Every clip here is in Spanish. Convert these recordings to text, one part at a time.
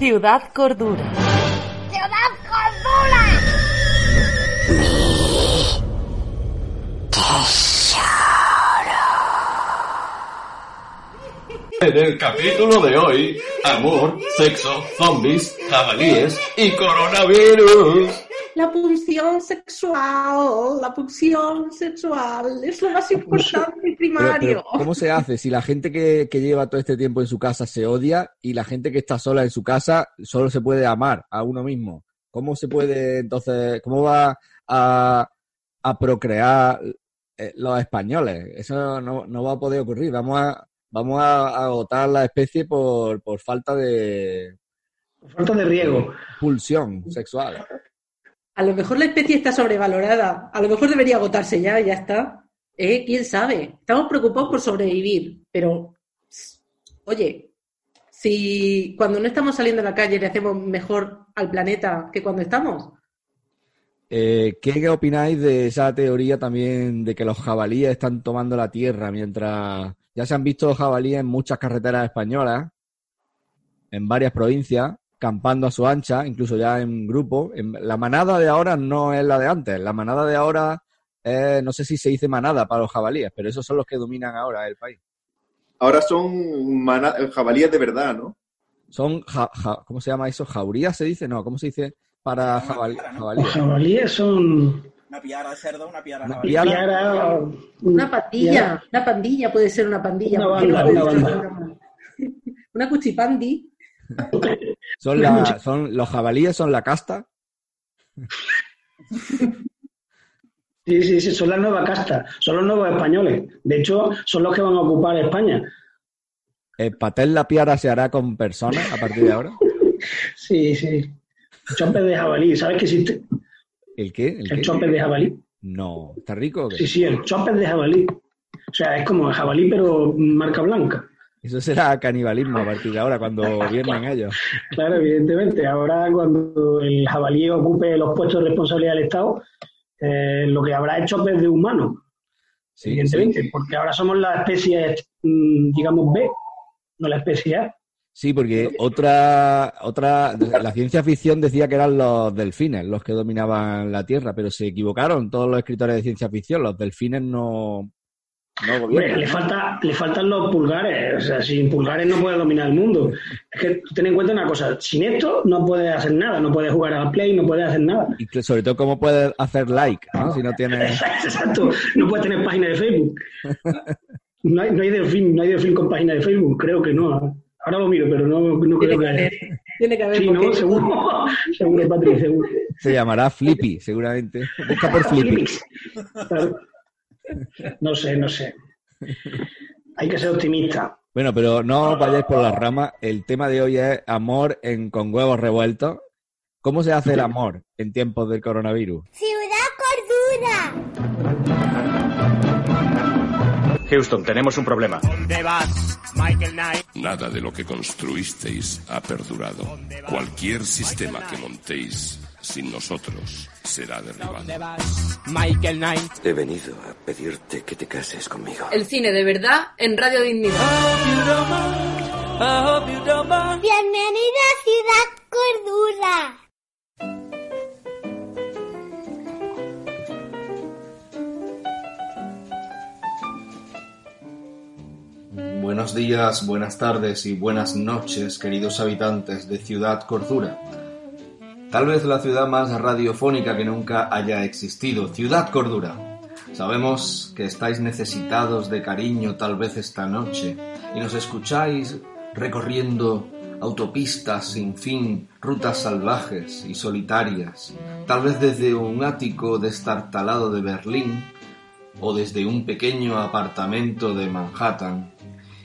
Ciudad Cordura. ¡Ciudad Cordura! En el capítulo de hoy, amor, sexo, zombies, jabalíes y coronavirus. La pulsión sexual, la pulsión sexual es lo más importante y primario. pero, ¿Cómo se hace si la gente que, que lleva todo este tiempo en su casa se odia y la gente que está sola en su casa solo se puede amar a uno mismo? ¿Cómo se puede entonces, cómo va a, a procrear eh, los españoles? Eso no, no va a poder ocurrir. Vamos a, vamos a agotar la especie por, por falta de Falta de riego. pulsión sexual. A lo mejor la especie está sobrevalorada. A lo mejor debería agotarse ya ya está. ¿Eh? ¿Quién sabe? Estamos preocupados por sobrevivir, pero oye, si cuando no estamos saliendo a la calle le hacemos mejor al planeta que cuando estamos, Eh, ¿Qué opináis de esa teoría también de que los jabalíes están tomando la tierra mientras ya se han visto jabalíes en muchas carreteras españolas, en varias provincias, campando a su ancha, incluso ya en grupo? En- la manada de ahora no es la de antes. La manada de ahora, no sé si se dice manada para los jabalíes, pero esos son los que dominan ahora el país. Ahora son jabalíes de verdad, ¿no? Son, ja- ja- ¿cómo se llama eso? ¿Jaurías se dice? No, ¿cómo se dice para jabal- Los jabalíes? jabalíes son Una piara de cerdo, una piara Una jabalí. piara. piara, una pandilla, una pandilla puede ser una pandilla. Una ¿por qué no banda, puede una ser banda. una- Una cuchipandi. Son, la, son los jabalíes son la casta. Sí, sí, sí, son la nueva casta, son los nuevos españoles. De hecho, son los que van a ocupar España. ¿El patel la piara se hará con personas a partir de ahora? Sí, sí. Chopes de jabalí, ¿sabes que existe? ¿El qué? ¿El El de jabalí. No, ¿está rico o qué? Sí, sí, el chopes de jabalí. O sea, es como el jabalí, pero marca blanca. Eso será canibalismo a partir de ahora, cuando gobiernen ellos. Claro, evidentemente. Ahora, cuando el jabalí ocupe los puestos de responsabilidad del Estado, eh, lo que habrá es chopes de humanos, Sí, evidentemente, sí. porque ahora somos la especie, mm, digamos, B, no la especie A. Sí, porque otra, otra, la ciencia ficción decía que eran los delfines los que dominaban la Tierra, pero se equivocaron todos los escritores de ciencia ficción. Los delfines no, no Hombre, gobiernan. le, falta, le faltan los pulgares. O sea, sin pulgares no puede dominar el mundo. Es que ten en cuenta una cosa: sin esto no puedes hacer nada. No puedes jugar al play, no puedes hacer nada. Y que sobre todo, ¿cómo puedes hacer like? ¿no? Si no tienes. Exacto. No puedes tener página de Facebook. No hay, no hay delfín, no hay delfín con página de Facebook. Creo que no. Ahora lo miro, pero no, no creo que haya. Tiene que haber. Sí, no, seguro. Seguro, Patrick, seguro. Se llamará Flippy, seguramente. Busca por Flippy. Claro. No sé, no sé. Hay que ser optimista. Bueno, pero no os vayáis por las ramas. El tema de hoy es amor en, con huevos revueltos. ¿Cómo se hace el amor en tiempos del coronavirus? ¡Ciudad Cordura! Houston, tenemos un problema. ¿Dónde vas, Michael Knight? Nada de lo que construisteis ha perdurado. Cualquier sistema que montéis sin nosotros será derribado. ¿Dónde vas, Michael Knight? He venido a pedirte que te cases conmigo. El cine de verdad en Radio Dignidad. ¡Bienvenida a Ciudad Cordura! Buenos días, buenas tardes y buenas noches, queridos habitantes de Ciudad Cordura. Tal vez la ciudad más radiofónica que nunca haya existido, Ciudad Cordura. Sabemos que estáis necesitados de cariño tal vez esta noche y nos escucháis recorriendo autopistas sin fin, rutas salvajes y solitarias, tal vez desde un ático destartalado de Berlín o desde un pequeño apartamento de Manhattan.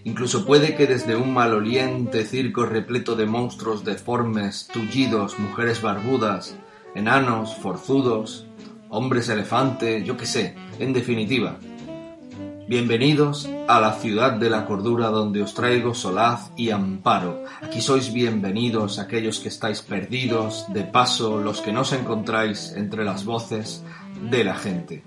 Incluso puede que desde un maloliente circo repleto de monstruos deformes, tullidos, mujeres barbudas, enanos, forzudos, hombres elefante, yo qué sé, en definitiva, Bienvenidos a la ciudad de la cordura donde os traigo solaz y amparo. Aquí sois bienvenidos aquellos que estáis perdidos, de paso los que no os encontráis entre las voces de la gente.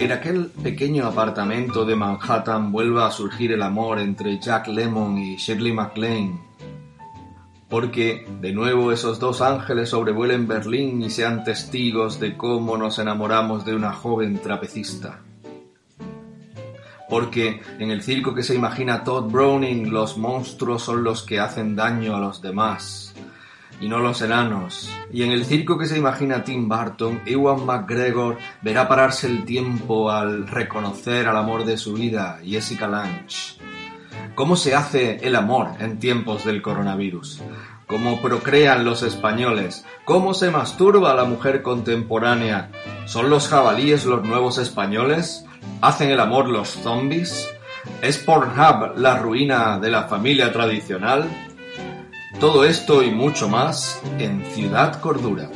En aquel pequeño apartamento de Manhattan vuelva a surgir el amor entre Jack Lemmon y Shirley MacLaine. Porque de nuevo esos dos ángeles sobrevuelen Berlín y sean testigos de cómo nos enamoramos de una joven trapecista. Porque en el circo que se imagina Todd Browning los monstruos son los que hacen daño a los demás y no los enanos. Y en el circo que se imagina Tim Burton, Ewan McGregor verá pararse el tiempo al reconocer al amor de su vida, Jessica Lange. ¿Cómo se hace el amor en tiempos del coronavirus? ¿Cómo procrean los españoles? ¿Cómo se masturba la mujer contemporánea? ¿Son los jabalíes los nuevos españoles? ¿Hacen el amor los zombies? ¿Es Pornhub la ruina de la familia tradicional? Todo esto y mucho más en Ciudad Cordura.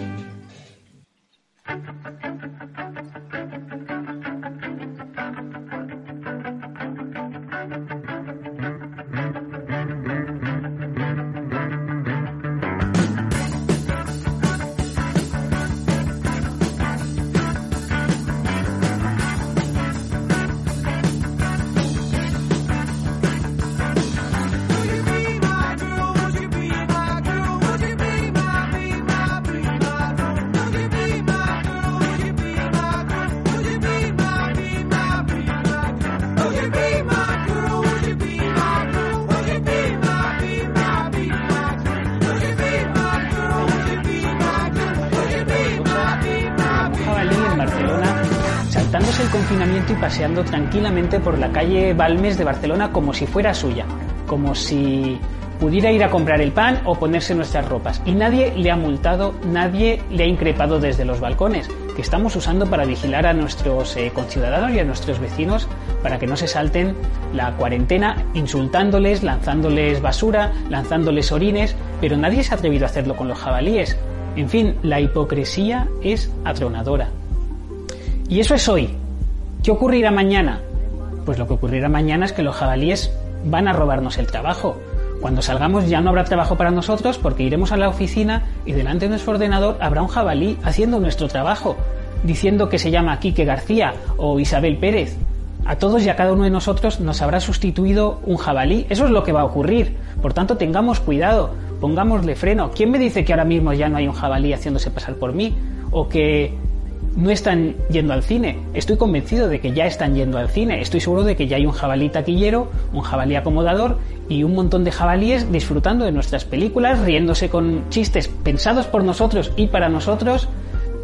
Paseando tranquilamente por la calle Balmes de Barcelona como si fuera suya, como si pudiera ir a comprar el pan o ponerse nuestras ropas. Y nadie le ha multado, nadie le ha increpado desde los balcones, que estamos usando para vigilar a nuestros eh, conciudadanos y a nuestros vecinos para que no se salten la cuarentena insultándoles, lanzándoles basura, lanzándoles orines, pero nadie se ha atrevido a hacerlo con los jabalíes. En fin, la hipocresía es atronadora. Y eso es hoy. ¿Qué ocurrirá mañana? Pues lo que ocurrirá mañana es que los jabalíes van a robarnos el trabajo. Cuando salgamos ya no habrá trabajo para nosotros porque iremos a la oficina y delante de nuestro ordenador habrá un jabalí haciendo nuestro trabajo, diciendo que se llama Quique García o Isabel Pérez. A todos y a cada uno de nosotros nos habrá sustituido un jabalí. Eso es lo que va a ocurrir. Por tanto, tengamos cuidado, pongámosle freno. ¿Quién me dice que ahora mismo ya no hay un jabalí haciéndose pasar por mí? O que no están yendo al cine. Estoy convencido de que ya están yendo al cine. Estoy seguro de que ya hay un jabalí taquillero, un jabalí acomodador y un montón de jabalíes disfrutando de nuestras películas, riéndose con chistes pensados por nosotros y para nosotros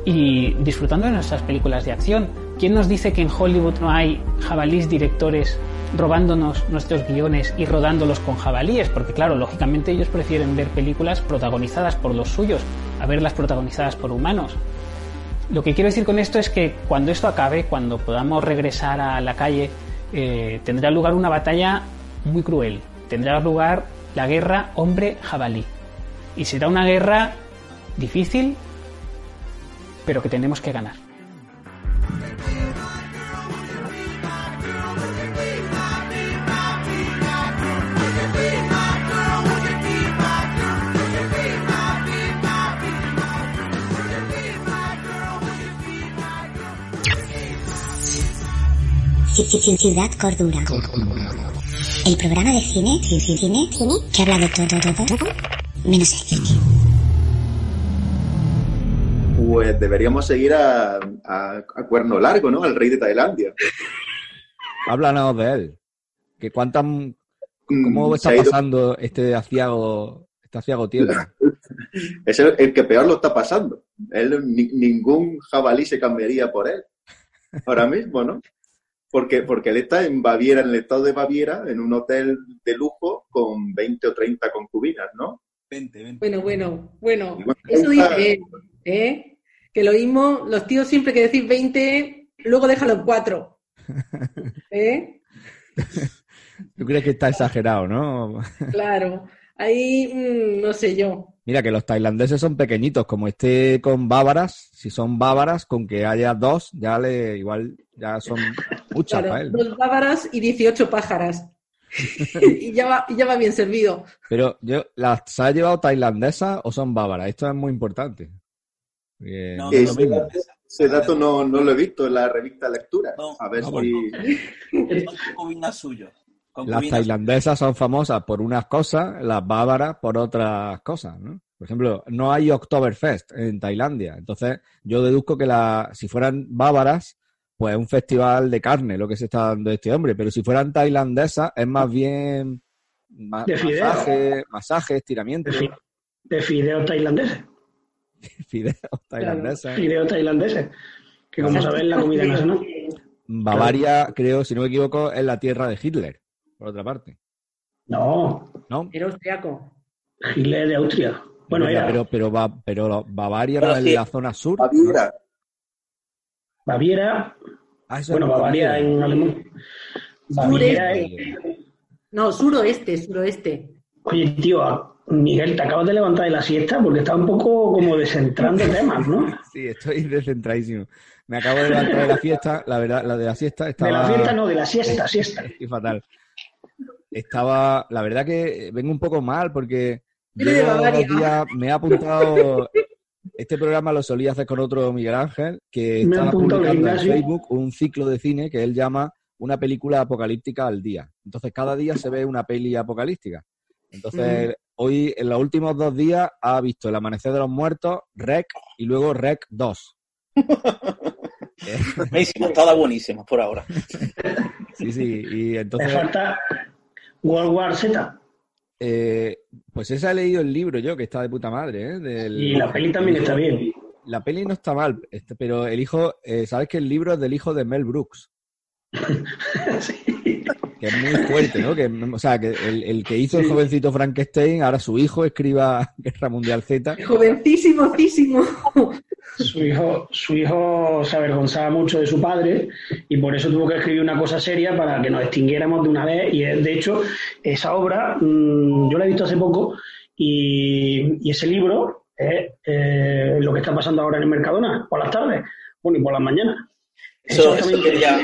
y disfrutando de nuestras películas de acción. ¿Quién nos dice que en Hollywood no hay jabalís directores robándonos nuestros guiones y rodándolos con jabalíes? Porque claro, lógicamente ellos prefieren ver películas protagonizadas por los suyos a verlas protagonizadas por humanos. Lo que quiero decir con esto es que cuando esto acabe, cuando podamos regresar a la calle, eh, tendrá lugar una batalla muy cruel. Tendrá lugar la guerra hombre-jabalí. Y será una guerra difícil, pero que tenemos que ganar. Ciudad Cordura. El programa de cine, cine, cine, cine, que habla de todo, todo, todo, menos el cine. Pues deberíamos seguir a, a, a Cuerno Largo, ¿no? Al rey de Tailandia. Háblanos de él. Que cuántas, ¿Cómo Mm, está pasando este aciago, este aciago tiempo? Es el, el que peor lo está pasando. Él, ni- ningún jabalí se cambiaría por él. Ahora mismo, ¿no? Porque, porque él está en Baviera, en el estado de Baviera, en un hotel de lujo con 20 o 30 concubinas, ¿no? 20, 20. Bueno, bueno, bueno. Igual Eso dice él, ¿eh? Que lo mismo, los tíos siempre que decir 20, luego déjalo en 4. ¿Eh? ¿Tú crees que está exagerado, no? Claro. Ahí, mm, no sé yo. Mira que los tailandeses son pequeñitos, como esté con bávaras, si son bávaras, con que haya dos, ya le igual ya son muchas Claro, para él. dos bávaras y 18 pájaras. y, ya va, y ya va bien servido. Pero yo, ¿las se ha llevado tailandesas o son bávaras? Esto es muy importante. Porque no es lo ese, mismo. ese dato no, no lo he visto en la revista Lectura. A ver no, si... Son concubinas suyos. Las tailandesas son famosas por unas cosas, las bávaras por otras cosas, ¿no? Por ejemplo, no hay Oktoberfest en Tailandia. Entonces, yo deduzco que la, si fueran bávaras, pues es un festival de carne lo que se está dando este hombre. Pero si fueran tailandesas, es más bien ma- De fideo. masaje, masaje, estiramiento, De, fi- de fideos tailandeses. fideos tailandesas. Fideos tailandeses. Que como sabéis, la comida nacional. Bavaria, creo, si no me equivoco, es la tierra de Hitler, por otra parte. No, ¿No? Era austriaco. Hitler de Austria. Bueno, pero, era pero, pero, Ba- pero Bavaria Pero no es sí. la zona sur. Baviera. Baviera. Ah, eso bueno, Bavaria en alemán. Baviera es- No, suroeste, suroeste. Oye, tío, Miguel, te acabas de levantar de la siesta porque está un poco como descentrando temas, ¿no? Sí, estoy descentradísimo. Me acabo de levantar de la fiesta, la verdad, la de la siesta estaba... De la fiesta no, de la siesta, siesta. Estoy fatal. Estaba, la verdad que vengo un poco mal porque días, me he apuntado, este programa lo solía hacer con otro Miguel Ángel, que Me estaba publicando en. Facebook un ciclo de cine que él llama una película apocalíptica al día. Entonces cada día se ve una peli apocalíptica. Entonces, hoy, en los últimos dos días, ha visto El Amanecer de los Muertos, Rec y luego Rec 2. Buenísimas, todas buenísimas por ahora. Sí, sí, y Me entonces... falta World War Z. Eh, pues ese he leído el libro yo, que está de puta madre, ¿eh? Del- Y la peli también está bien. La peli no está mal, este, pero el hijo, eh, ¿sabes que el libro es del hijo de Mel Brooks? Que es muy fuerte, ¿no? Que, o sea, que el, el que hizo el jovencito Frankenstein, ahora su hijo escriba Guerra Mundial Z. Jovencísimo, císimo. Su hijo, su hijo se avergonzaba mucho de su padre y por eso tuvo que escribir una cosa seria para que nos extinguiéramos de una vez. Y eh, de hecho, esa obra mm, yo la he visto hace poco y, y ese libro es eh, lo que está pasando ahora en el Mercadona, por las tardes, bueno, y por las mañanas. Eso, quería,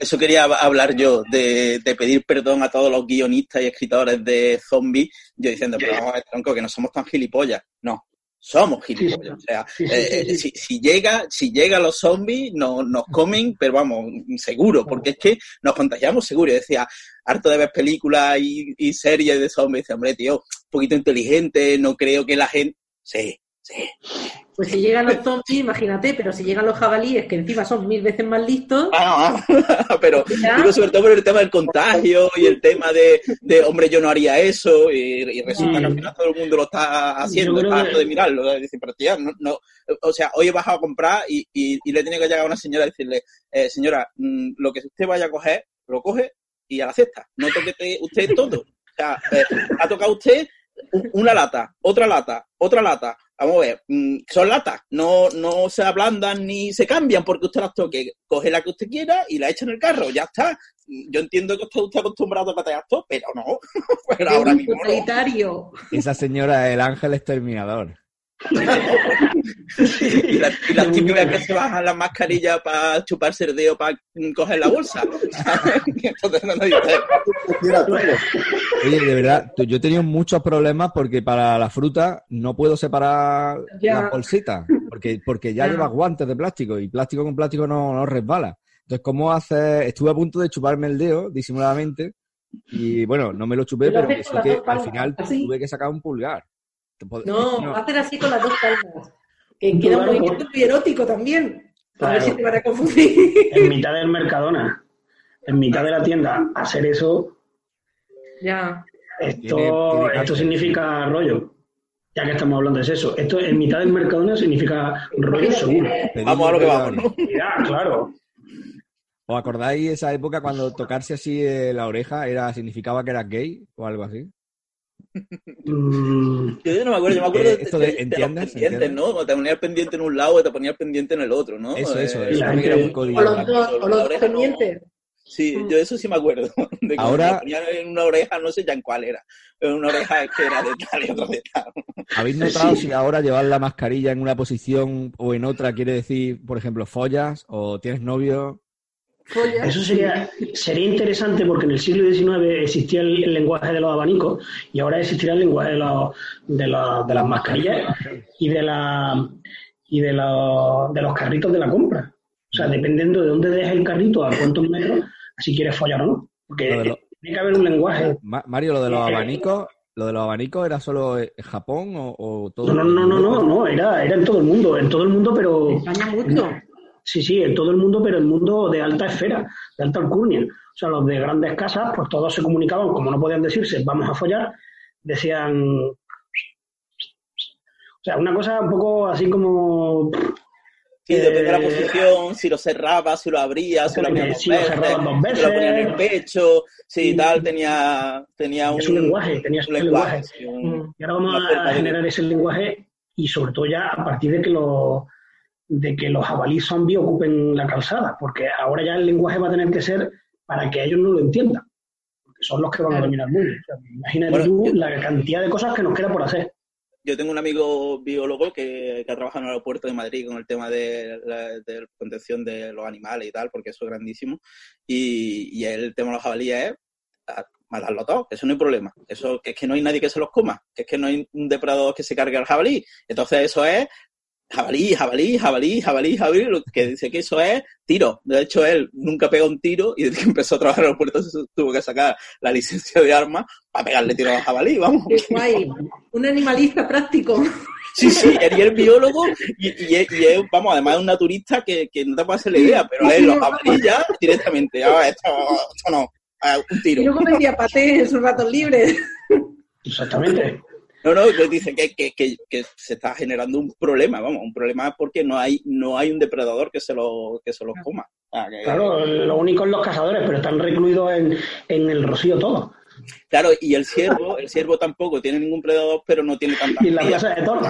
eso quería hablar yo, de, de pedir perdón a todos los guionistas y escritores de zombies, yo diciendo, pero vamos a ver, tronco, que no somos tan gilipollas. No, somos gilipollas. O sea, eh, sí. Si, si llega, si llegan los zombies, no, nos comen, pero vamos, seguro, porque es que nos contagiamos seguro. Yo decía, harto de ver películas y, y series de zombies, decía, hombre, tío, un poquito inteligente, no creo que la gente... Sí, sí. Pues si llegan los zombies, imagínate, pero si llegan los jabalíes, que encima son mil veces más listos. Ah, pero ¿Ya? digo sobre todo por el tema del contagio y el tema de, de hombre, yo no haría eso y, y resulta que al final todo el mundo lo está haciendo, está que- harto de mirarlo. Pero tía, no, no, o sea, hoy he bajado a comprar y, y, y le tiene que llegar a una señora y decirle, eh, señora, mm, lo que usted vaya a coger, lo coge y a la cesta. No toque te- usted todo. O sea, eh, ha tocado usted una lata, otra lata, otra lata. Vamos a ver, mm, son latas, no, no se ablandan ni se cambian porque usted las toque. Coge la que usted quiera y la echa en el carro, ya está. Yo entiendo que está usted acostumbrado a patear todo, pero no. pero ahora mismo no. Esa señora es el ángel exterminador. Y las y típicas que se bajan las mascarillas para chuparse el dedo para coger la bolsa. ¿sabes? Entonces no Oye, de verdad, tú- yo he tenido muchos problemas porque para la fruta no puedo separar Ya. las bolsitas, porque, porque ya Ya. llevas guantes de plástico y plástico con plástico no, no resbala. Entonces, ¿cómo haces? Estuve a punto de chuparme el dedo disimuladamente y bueno, no me lo chupé, pero que sí al final así. tuve que sacar un pulgar. Te pod- No, no. hacer así con las dos palmas. Que queda un movimiento muy erótico también. A ver si te van a confundir. En mitad del Mercadona, en mitad de la tienda, hacer eso, Ya. esto, Tiene- tiene esto significa rollo. Ya que estamos hablando de eso. Esto en mitad del Mercadona significa rollo seguro. Vamos a lo que vamos, ¿no? Ya, claro. ¿Os acordáis esa época cuando tocarse así eh, la oreja era significaba que eras gay o algo así? Mm, Yo no me acuerdo, yo me acuerdo Eh, de, esto de- de- de los ¿entiendes? pendientes, ¿Entiendes? te ponía el pendiente en un lado y te ponía el pendiente en el otro, ¿no? Eso, eso, Eh, eso era un código. O los dos, o los La dos oreja no- pendientes. Sí, yo eso sí me acuerdo. De que Ahora- me ponía en una oreja, no sé ya en cuál era. Pero una oreja que era de tal y otra de tal. ¿Habéis notado si ahora llevar la mascarilla en una posición o en otra quiere decir, por ejemplo, follas o tienes novio? Follas. Eso sería, sería interesante porque en el siglo XIX existía el, el lenguaje de los abanicos y ahora existirá el lenguaje de, los, de, los- de las mascarillas y de la y de, los, de los carritos de la compra. O sea, dependiendo de dónde dejes el carrito, a cuántos metros, si quieres follar o no. Porque Lo de lo- tiene que haber un lenguaje. Ma- Mario, lo de los Eh, abanicos, ¿lo de los abanicos era solo eh, Japón o, o todo? No, no, no, no, no, no, era, era en todo el mundo, en todo el mundo, pero España mucho. Sí, sí, en todo el mundo, pero el mundo de alta esfera, de alta alcurnia. O sea, los de grandes casas, pues todos se comunicaban, como no podían decirse, vamos a follar, decían... O sea, una cosa un poco así como... Sí, depende de la Eh, posición, si lo cerraba, si lo abría, si lo abría dos Si lo veces, dos si lo ponía en el veces. pecho, si Sí. tal, tenía, tenía un, Es un lenguaje, tenía un su lenguaje. un- Y ahora vamos a generar ese lenguaje y sobre todo ya a partir de que los de que los jabalíes zombies ocupen la calzada, porque ahora ya el lenguaje va a tener que ser para que ellos no lo entiendan, porque son los que van a dominar el mundo. O sea, imagínate Bueno, tú yo- la cantidad de cosas que nos queda por hacer. Yo tengo un amigo biólogo que, que ha trabajado en el aeropuerto de Madrid con el tema de la de la protección de los animales y tal, porque eso es grandísimo. Y, y el tema de los jabalíes es a- matarlo todo, eso no hay problema. Eso que es que no hay nadie que se los coma, que es que no hay un depredador que se cargue al jabalí. Entonces eso es jabalí, jabalí, jabalí, jabalí, jabalí, lo que dice que eso es tiro. De hecho, él nunca pega un tiro y desde que empezó a trabajar en el aeropuerto se tuvo que sacar la licencia de armas para pegarle tiro al jabalí, vamos. Qué guay. Un animalista práctico. Sí, sí, él y el biólogo, y, vamos, además es un naturista que, que no te puede hacer la idea, pero él los jabalíes ya directamente, ah, esto, esto no, ah, un Y tiro. luego vendía paté en sus ratos libres. Exactamente. No, no, que dice que, que, que, que se está generando un problema, vamos, un problema porque no hay, no hay un depredador que se lo, que se los coma. Ah, Claro, lo único es los cazadores, pero están recluidos en, en el rocío todo. Claro, y el ciervo, el ciervo tampoco tiene ningún predador, pero no tiene tanta Y en la plaza de toros.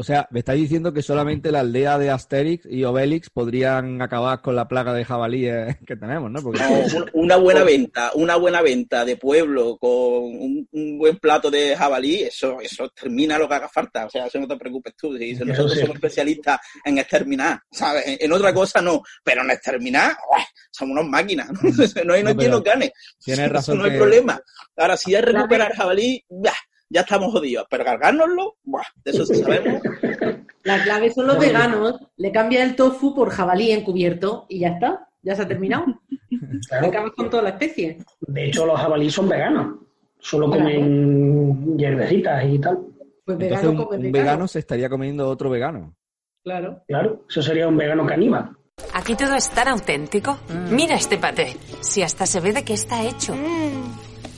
O sea, me estáis diciendo que solamente la aldea de Asterix y Obelix podrían acabar con la plaga de jabalíes que tenemos, ¿no? Porque No, un- una buena venta, una buena venta de pueblo con un, un buen plato de jabalí, eso, eso termina lo que haga falta. O sea, eso no te preocupes tú. Nosotros sí. somos especialistas en exterminar, ¿sabes? En, en otra cosa no, pero en exterminar, somos unas máquinas. No, no hay, no quien nos gane. tienes Eso razón no hay que- problema. Ahora, si es recuperar jabalí, ¡bah! Ya estamos jodidos. Pero cargárnoslo, ¡buah! de eso sí sabemos. La clave son los veganos. Le cambia el tofu por jabalí encubierto y ya está. Ya se ha terminado. Acabas con toda la especie. De hecho, los jabalíes son veganos. Solo Claro. comen hierbecitas y tal. Pues entonces vegano un, come un vegano. se estaría comiendo otro vegano. Claro. Claro, eso sería un vegano caníbal. Aquí todo es tan auténtico. Mira este paté. Si hasta se ve de qué está hecho.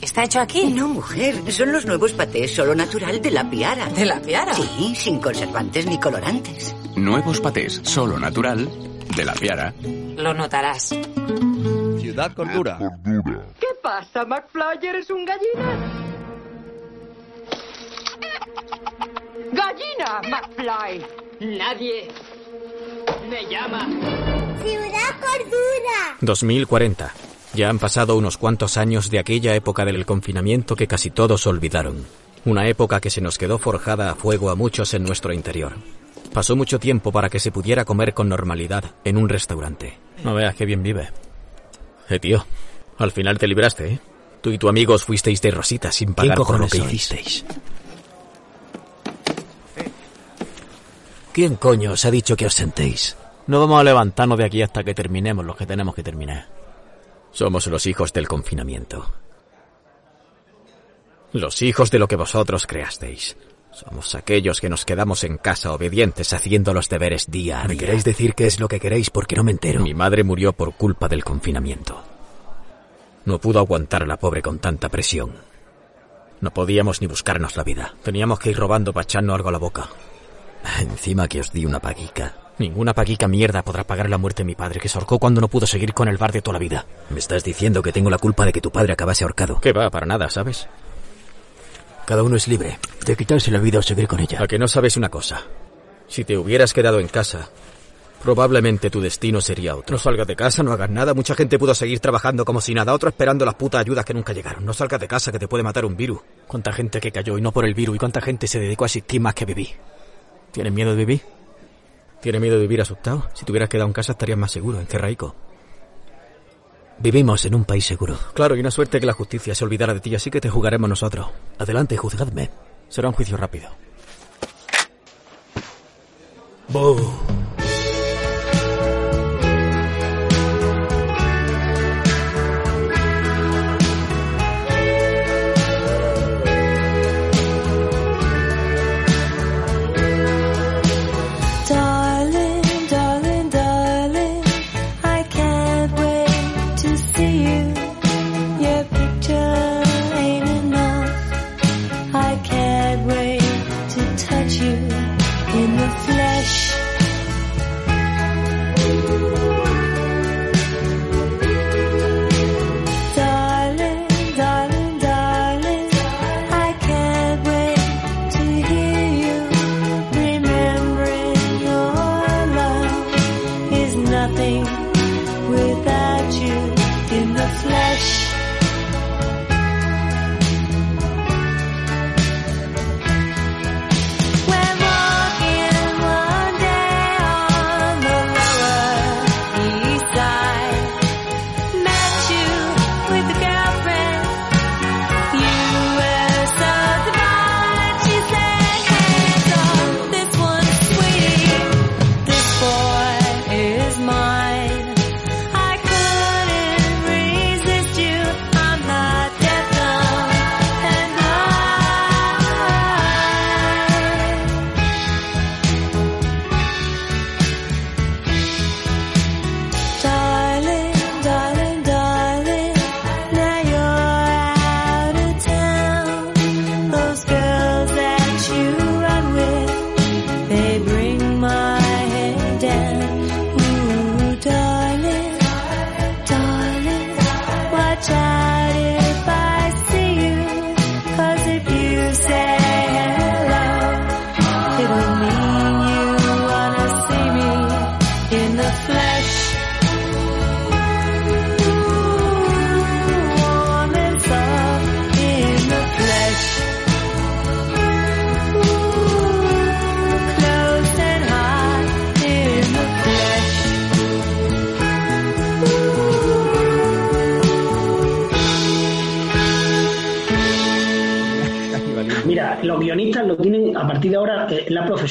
¿Está hecho aquí? No, mujer, son los nuevos patés solo natural de la piara. ¿De la piara? Sí, sin conservantes ni colorantes. Nuevos patés, solo natural, de la piara. Lo notarás. Ciudad Cordura. ¿Qué pasa, McFly? ¿Eres un gallina? Gallina, McFly. Nadie me llama. Ciudad Cordura. 2040. Ya han pasado unos cuantos años de aquella época del confinamiento que casi todos olvidaron. Una época que se nos quedó forjada a fuego a muchos en nuestro interior. Pasó mucho tiempo para que se pudiera comer con normalidad en un restaurante. No veas qué bien vive. Eh, tío, al final te libraste, ¿eh? Tú y tu amigo os fuisteis de rosita sin pagar por lo que sois? hicisteis. ¿Quién coño os ha dicho que os sentéis? No vamos a levantarnos de aquí hasta que terminemos lo que tenemos que terminar. Somos los hijos del confinamiento. Los hijos de lo que vosotros creasteis. Somos aquellos que nos quedamos en casa obedientes haciendo los deberes día a ¿Me día. queréis decir qué es lo que queréis porque no me entero? Mi madre murió por culpa del confinamiento. No pudo aguantar a la pobre con tanta presión. No podíamos ni buscarnos la vida. Teníamos que ir robando para echarnos algo a la boca. Encima que os di una paguica. Ninguna paguica mierda podrá pagar la muerte de mi padre, que se ahorcó cuando no pudo seguir con el bar de toda la vida. Me estás diciendo que tengo la culpa de que tu padre acabase ahorcado. Que va, para nada, ¿sabes? Cada uno es libre de quitarse la vida o seguir con ella. A que no sabes una cosa. Si te hubieras quedado en casa, probablemente tu destino sería otro. No salgas de casa, no hagas nada. Mucha gente pudo seguir trabajando como si nada, otro esperando las putas ayudas que nunca llegaron. No salgas de casa que te puede matar un virus. Cuánta gente que cayó y no por el virus y cuánta gente se dedicó a existir más que vivir. ¿Tienes miedo de vivir? ¿Tienes miedo de vivir asustado? Si te hubieras quedado en casa estarías más seguro, encerraico. Vivimos en un país seguro. Claro, y una suerte que la justicia se olvidara de ti, así que te juzgaremos nosotros. Adelante, juzgadme. Será un juicio rápido. Darling,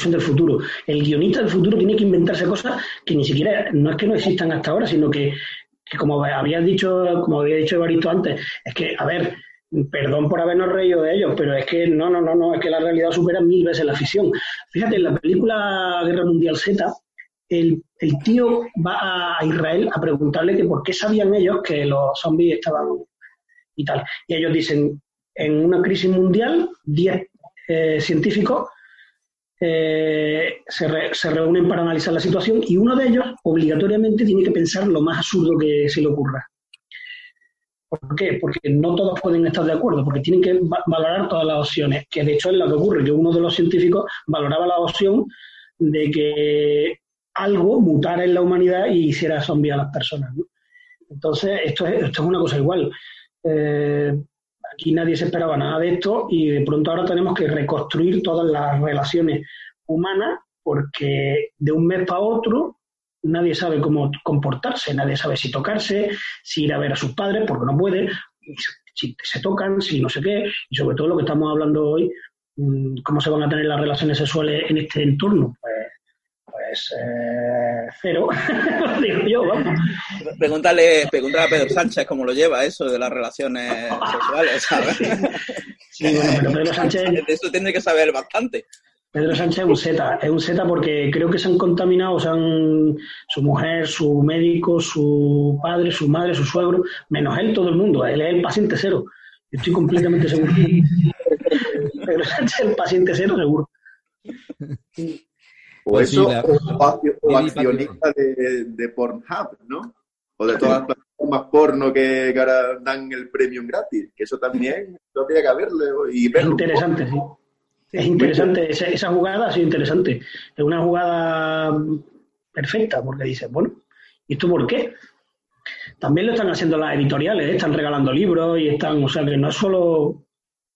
del futuro. El guionista del futuro tiene que inventarse cosas que ni siquiera, no es que no existan hasta ahora, sino que, como habías dicho, como había dicho Evaristo antes, es que, a ver, perdón por habernos reído de ellos, pero es que no, no, no, no, es que la realidad supera mil veces la ficción. Fíjate, en la película Guerra Mundial Z, el, el tío va a Israel a preguntarle que por qué sabían ellos que los zombies estaban y tal. Y ellos dicen, en una crisis mundial, 10 eh, científicos eh, se, re- se reúnen para analizar la situación y uno de ellos obligatoriamente tiene que pensar lo más absurdo que se le ocurra. ¿Por qué? Porque no todos pueden estar de acuerdo, porque tienen que va- valorar todas las opciones, que de hecho es lo que ocurre, que uno de los científicos valoraba la opción de que algo mutara en la humanidad y hiciera zombie a las personas. Entonces, esto es, esto es una cosa igual. Eh, aquí nadie se esperaba nada de esto y de pronto ahora tenemos que reconstruir todas las relaciones humanas porque de un mes para otro nadie sabe cómo comportarse, nadie sabe si tocarse, si ir a ver a sus padres porque no puede, si se tocan, si no sé qué, y sobre todo lo que estamos hablando hoy, mm, cómo se van a tener las relaciones sexuales en este entorno. Pues, pues eh, cero, digo yo, vamos. Pregúntale, pregúntale a Pedro Sánchez cómo lo lleva eso de las relaciones sexuales, ¿sabes? Sí, bueno, pero Pedro Sánchez De eso tiene que saber bastante. Pedro Sánchez es un Z, es un Z porque creo que se han contaminado, se han, su mujer, su médico, su padre, su madre, su suegro, menos él, todo el mundo. Él es el paciente cero. Estoy completamente seguro. Pedro Sánchez es el paciente cero, seguro. O Pues sí, eso, la- o, accio- o Sí, accionista de, de Pornhub, ¿no? O de todas las plataformas porno que, que ahora dan el premium gratis, que eso también lo tiene que haberlo y Es interesante, sí. Es interesante, esa, esa jugada ha sido interesante. Es una jugada perfecta, porque dices, bueno, ¿y esto por qué? También lo están haciendo las editoriales, ¿eh? están regalando libros y están, o sea que no es solo,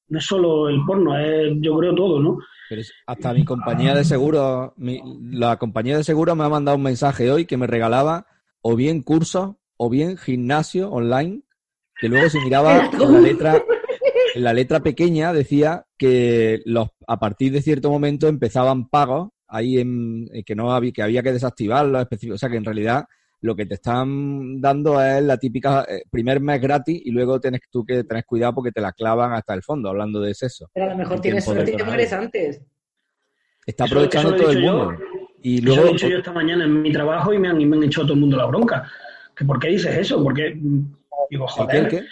no es solo el porno, es yo creo todo, ¿no? Pero hasta mi compañía de seguros, mi- la compañía de seguros me ha mandado un mensaje hoy que me regalaba o bien cursos o bien gimnasio online, que luego se miraba en la letra, en la letra pequeña decía que los a partir de cierto momento empezaban pagos ahí en eh, que no había que había que desactivarlos específicos, o sea que en realidad lo que te están dando es la típica eh, primer mes gratis y luego tienes tú que tener cuidado porque te la clavan hasta el fondo hablando de sexo. Pero a lo mejor En tienes suerte y te mueres antes. Está Eso- aprovechando eso todo el yo. mundo. Y Eso lo he dicho yo esta mañana en mi trabajo y me han, y me han echado todo el mundo la bronca. ¿Que ¿Por qué dices eso? Porque, digo, ¿El qué, joder, qué?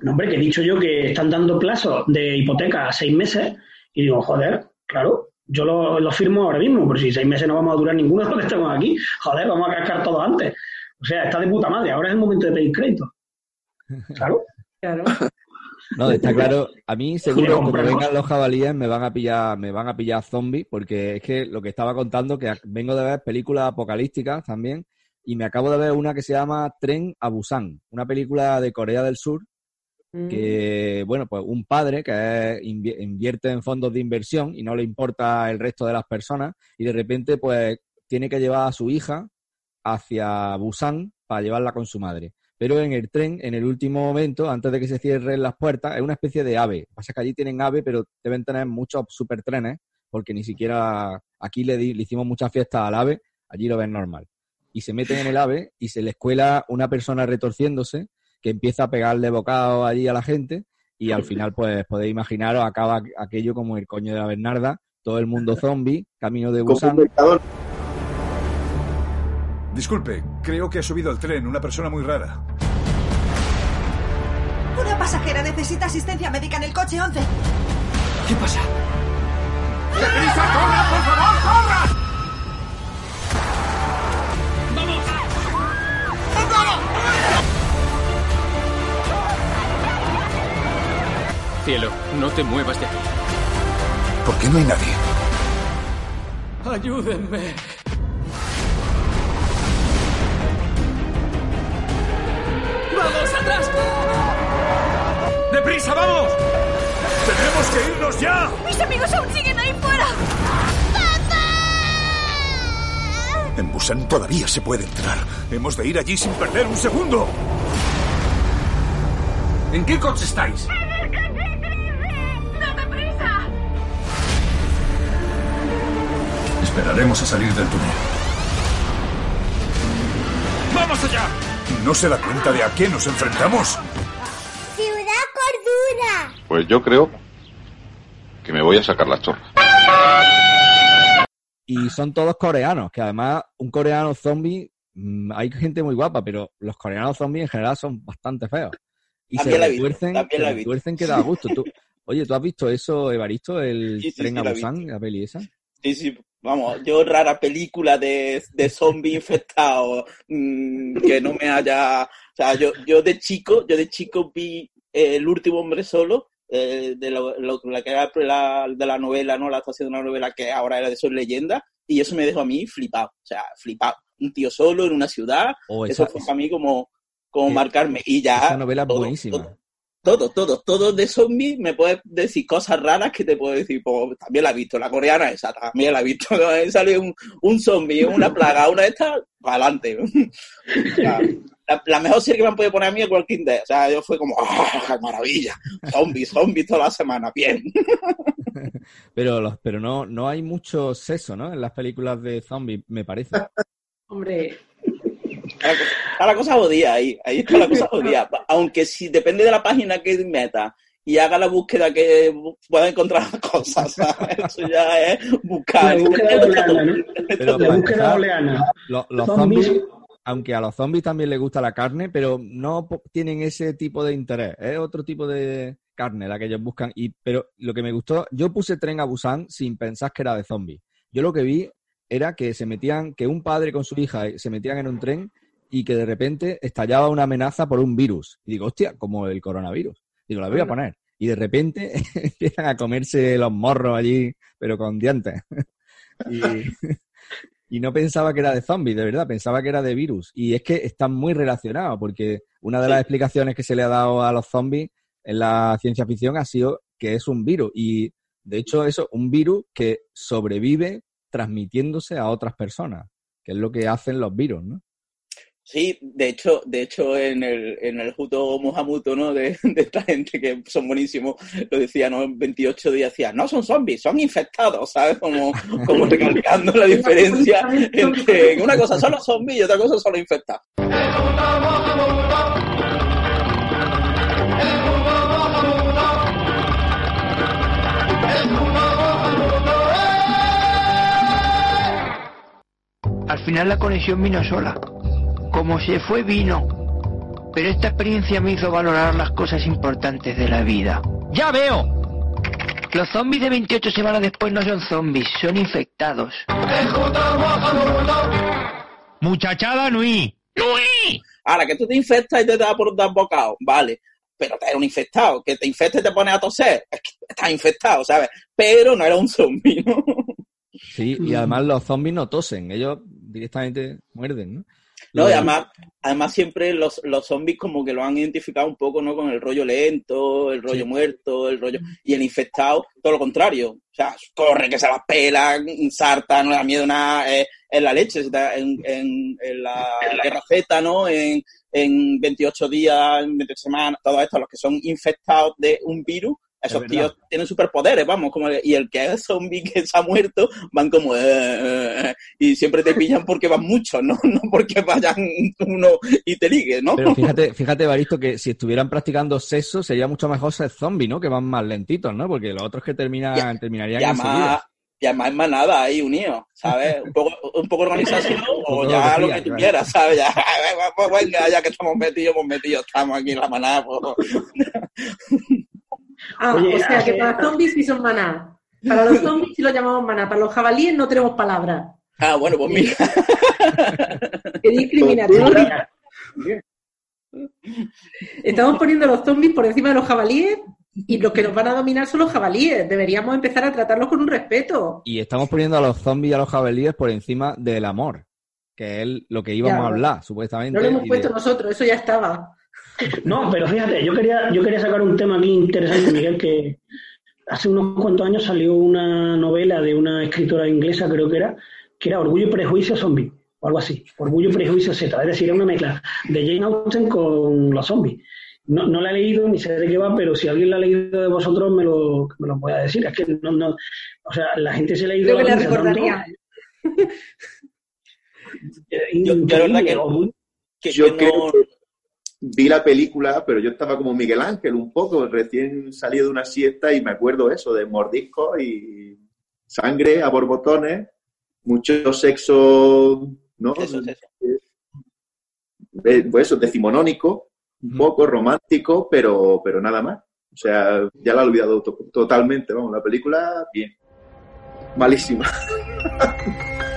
No, hombre, que he dicho yo que están dando plazos de hipoteca a seis meses y digo, joder, claro, yo lo, lo firmo ahora mismo, pero si seis meses no vamos a durar ninguno de los que estamos aquí, joder, vamos a cascar todo antes. O sea, está de puta madre, ahora es el momento de pedir crédito. Claro. Claro. No, está claro. A mí seguro como comprar vengan los jabalíes me van a pillar, me van a pillar zombies, porque es que lo que estaba contando que vengo de ver películas apocalípticas también y me acabo de ver una que se llama Tren a Busan, una película de Corea del Sur que, bueno, pues un padre que invierte en fondos de inversión y no le importa el resto de las personas y de repente pues tiene que llevar a su hija hacia Busan para llevarla con su madre. Pero en el tren, en el último momento, antes de que se cierren las puertas, es una especie de ave. Pasa que allí tienen ave, pero deben tener muchos supertrenes, porque ni siquiera aquí le, di- le hicimos muchas fiestas al ave, allí lo ven normal. Y se meten en el ave y se les cuela una persona retorciéndose que empieza a pegarle bocados allí a la gente y al final, pues podéis imaginaros, acaba aquello como el coño de la Bernarda, todo el mundo zombie, camino de Busan. Disculpe, creo que ha subido al tren una persona muy rara. Una pasajera necesita asistencia médica en el coche 11. ¿Qué pasa? ¡Deprisa, corra, por favor, Cielo, no te muevas de aquí. ¿Por qué no hay nadie? Ayúdenme. ¡Vamos, atrás! ¡Deprisa, vamos! ¡Tenemos que irnos ya! ¡Mis amigos aún siguen ahí fuera! En Busan todavía se puede entrar. Hemos de ir allí sin perder un segundo. ¿En qué coche estáis? Esperaremos a salir del túnel. ¡Vamos allá! ¿No se da cuenta de a qué nos enfrentamos? Ciudad Cordura. Pues yo creo que me voy a sacar la chorra. Y son todos coreanos, que además un coreano zombie, mm, hay gente muy guapa, pero los coreanos zombies en general son bastante feos. Y También se retuercen, también se retuercen que da gusto. Tú- oye, ¿tú has visto eso, Evaristo, el Sí, sí, tren sí, a la Busan, la peli esa? Sí, sí, Vamos, yo rara película de, de zombie infectado mm, que no me haya... O sea, yo, yo de chico, yo de chico vi eh, El último hombre solo, eh, de lo, lo- la que era la, de la novela, ¿no? La adaptación de una novela que ahora era de Soy Leyenda, y eso me dejó a mí flipado, o sea, flipado. Un tío solo en una ciudad, Oh, eso fue para mí como, como marcarme. Y ya... Esa novela es todo- buenísima. todo, todo, todo de zombies me puedes decir cosas raras que te puedo decir, pues también la he visto, la coreana esa, también la he visto, sale un, un zombie, una plaga, una de estas, para adelante. la, la mejor serie que me han podido poner a mí es Walking Dead, o sea, yo fue como, ¡ah, qué maravilla! Zombies, zombies toda la semana, bien. Pero, los, pero no, no hay mucho sexo, ¿no? En las películas de zombies, me parece. Hombre, Está la cosa jodida ahí, ahí está la cosa jodida. Aunque si depende de la página que meta y haga la búsqueda que pueda encontrar las cosas, ¿sabes? Eso ya es buscar. La búsqueda booleana, ¿no? Pero La búsqueda los Zombies. zombies, aunque a los zombies también les gusta la carne, pero no tienen ese tipo de interés. Es otro tipo de carne la que ellos buscan. Y, pero lo que me gustó, yo puse tren a Busan sin pensar que era de zombies. Yo lo que vi era que se metían, que un padre con su hija se metían en un tren y que de repente estallaba una amenaza por un virus. Y digo, hostia, como el coronavirus. Digo, la voy a poner. Y de repente empiezan a comerse los morros allí, pero con dientes. y, y no pensaba que era de zombies, de verdad, pensaba que era de virus. Y es que están muy relacionados, porque una de las explicaciones que se le ha dado a los zombies en la ciencia ficción ha sido que es un virus. Y de hecho, eso, un virus que sobrevive transmitiéndose a otras personas, que es lo que hacen los virus, ¿no? Sí, de hecho, de hecho en el, en el Juto Muhamuto, ¿no? De, de esta gente que son buenísimos, lo decía, ¿no? En 28 días decía, no son zombies, son infectados, ¿sabes? Como, como recalcando la diferencia entre una cosa son los zombies y otra cosa son los infectados. Al final la conexión vino sola. Como se fue, vino. Pero esta experiencia me hizo valorar las cosas importantes de la vida. ¡Ya veo! Los zombies de 28 semanas después no son zombies, son infectados. Muchachada Nui. Nui. Ahora, que tú te infectas y te da por dar bocado, vale. Pero te era un infectado. Que te infecte y te pone a toser. Es que estás infectado, ¿sabes? Pero no era un zombie, ¿no? Sí, y además los zombies no tosen, ellos directamente muerden, ¿no? No, y de- además, además siempre los, los zombies como que lo han identificado un poco, ¿no? Con el rollo lento, el rollo muerto, el rollo... Y el infectado, todo lo contrario. O sea, corre, que se las pela, sarta, no le da miedo nada, eh, en la leche, en, en, en la guerra Z, ¿no? En, en 28 días, en 28 semanas, todo esto, los que son infectados de un virus, esos verdad. tíos tienen superpoderes, vamos, como y el que es zombie que se ha muerto, van como eh, eh, eh, y siempre te pillan porque van muchos, ¿no? No porque vayan uno y te ligue, ¿no? Pero fíjate, fíjate, Baristo, que si estuvieran practicando sexo sería mucho mejor ser zombie, ¿no? Que van más lentitos, ¿no? Porque los otros que terminan, terminarían y además, enseguida. y además es manada ahí unidos, ¿sabes? Un poco, un poco organización o ya lo que tú quieras, ¿sabes? Ya, pues venga, ya que estamos metidos, pues metidos estamos aquí en la manada. pues. Ah, Oye, o sea que hace- para zombies sí son maná. Para los zombies sí lo llamamos maná. Para los jabalíes no tenemos palabra. Ah, bueno, pues mira. Qué discriminatorio. Estamos poniendo a los zombies por encima de los jabalíes y los que nos van a dominar son los jabalíes. Deberíamos empezar a tratarlos con un respeto. Y estamos poniendo a los zombies y a los jabalíes por encima del amor, que es lo que íbamos Ya. a hablar, supuestamente. No lo hemos de- puesto nosotros, eso ya estaba. No, pero fíjate, yo quería, yo quería sacar un tema aquí interesante, Miguel, que hace unos cuantos años salió una novela de una escritora inglesa, creo que era, que era Orgullo y Prejuicio Zombie, o algo así, Orgullo y Prejuicio Z, es decir, era una mezcla de Jane Austen con los zombies. No, no la he leído ni sé de qué va, pero si alguien la ha leído de vosotros me lo, me lo puede decir. Es que no, no, o sea, la gente se la ha ido Creo que la recordaría. eh, Yo, yo la verdad que, Yo que no- creo que vi la película, pero yo estaba como Miguel Ángel un poco, recién salido de una siesta y me acuerdo eso, de mordiscos y sangre a borbotones, mucho sexo, ¿no? Eh, pues eso, decimonónico, un poco romántico, pero, pero nada más. O sea, ya la he olvidado to- totalmente, vamos, la película, bien. Malísima.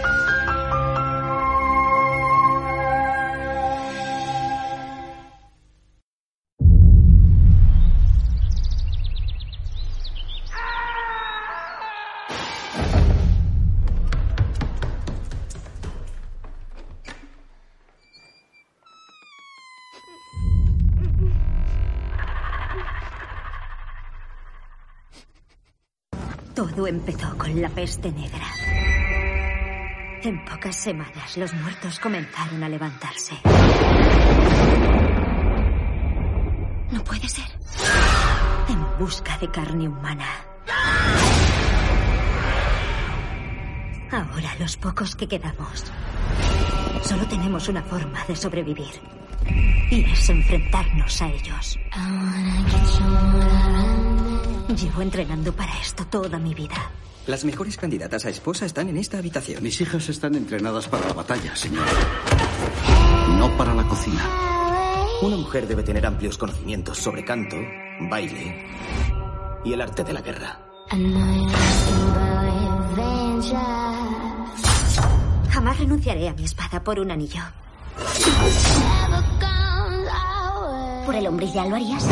empezó con la peste negra. En pocas semanas los muertos comenzaron a levantarse. No puede ser. En busca de carne humana. Ahora los pocos que quedamos solo tenemos una forma de sobrevivir. Y es enfrentarnos a ellos. Llevo entrenando para esto toda mi vida. Las mejores candidatas a esposa están en esta habitación. Mis hijas están entrenadas para la batalla, señor. No para la cocina. Una mujer debe tener amplios conocimientos sobre canto, baile y el arte de la guerra. Jamás renunciaré a mi espada por un anillo. ¿Por el hombre ideal lo harías?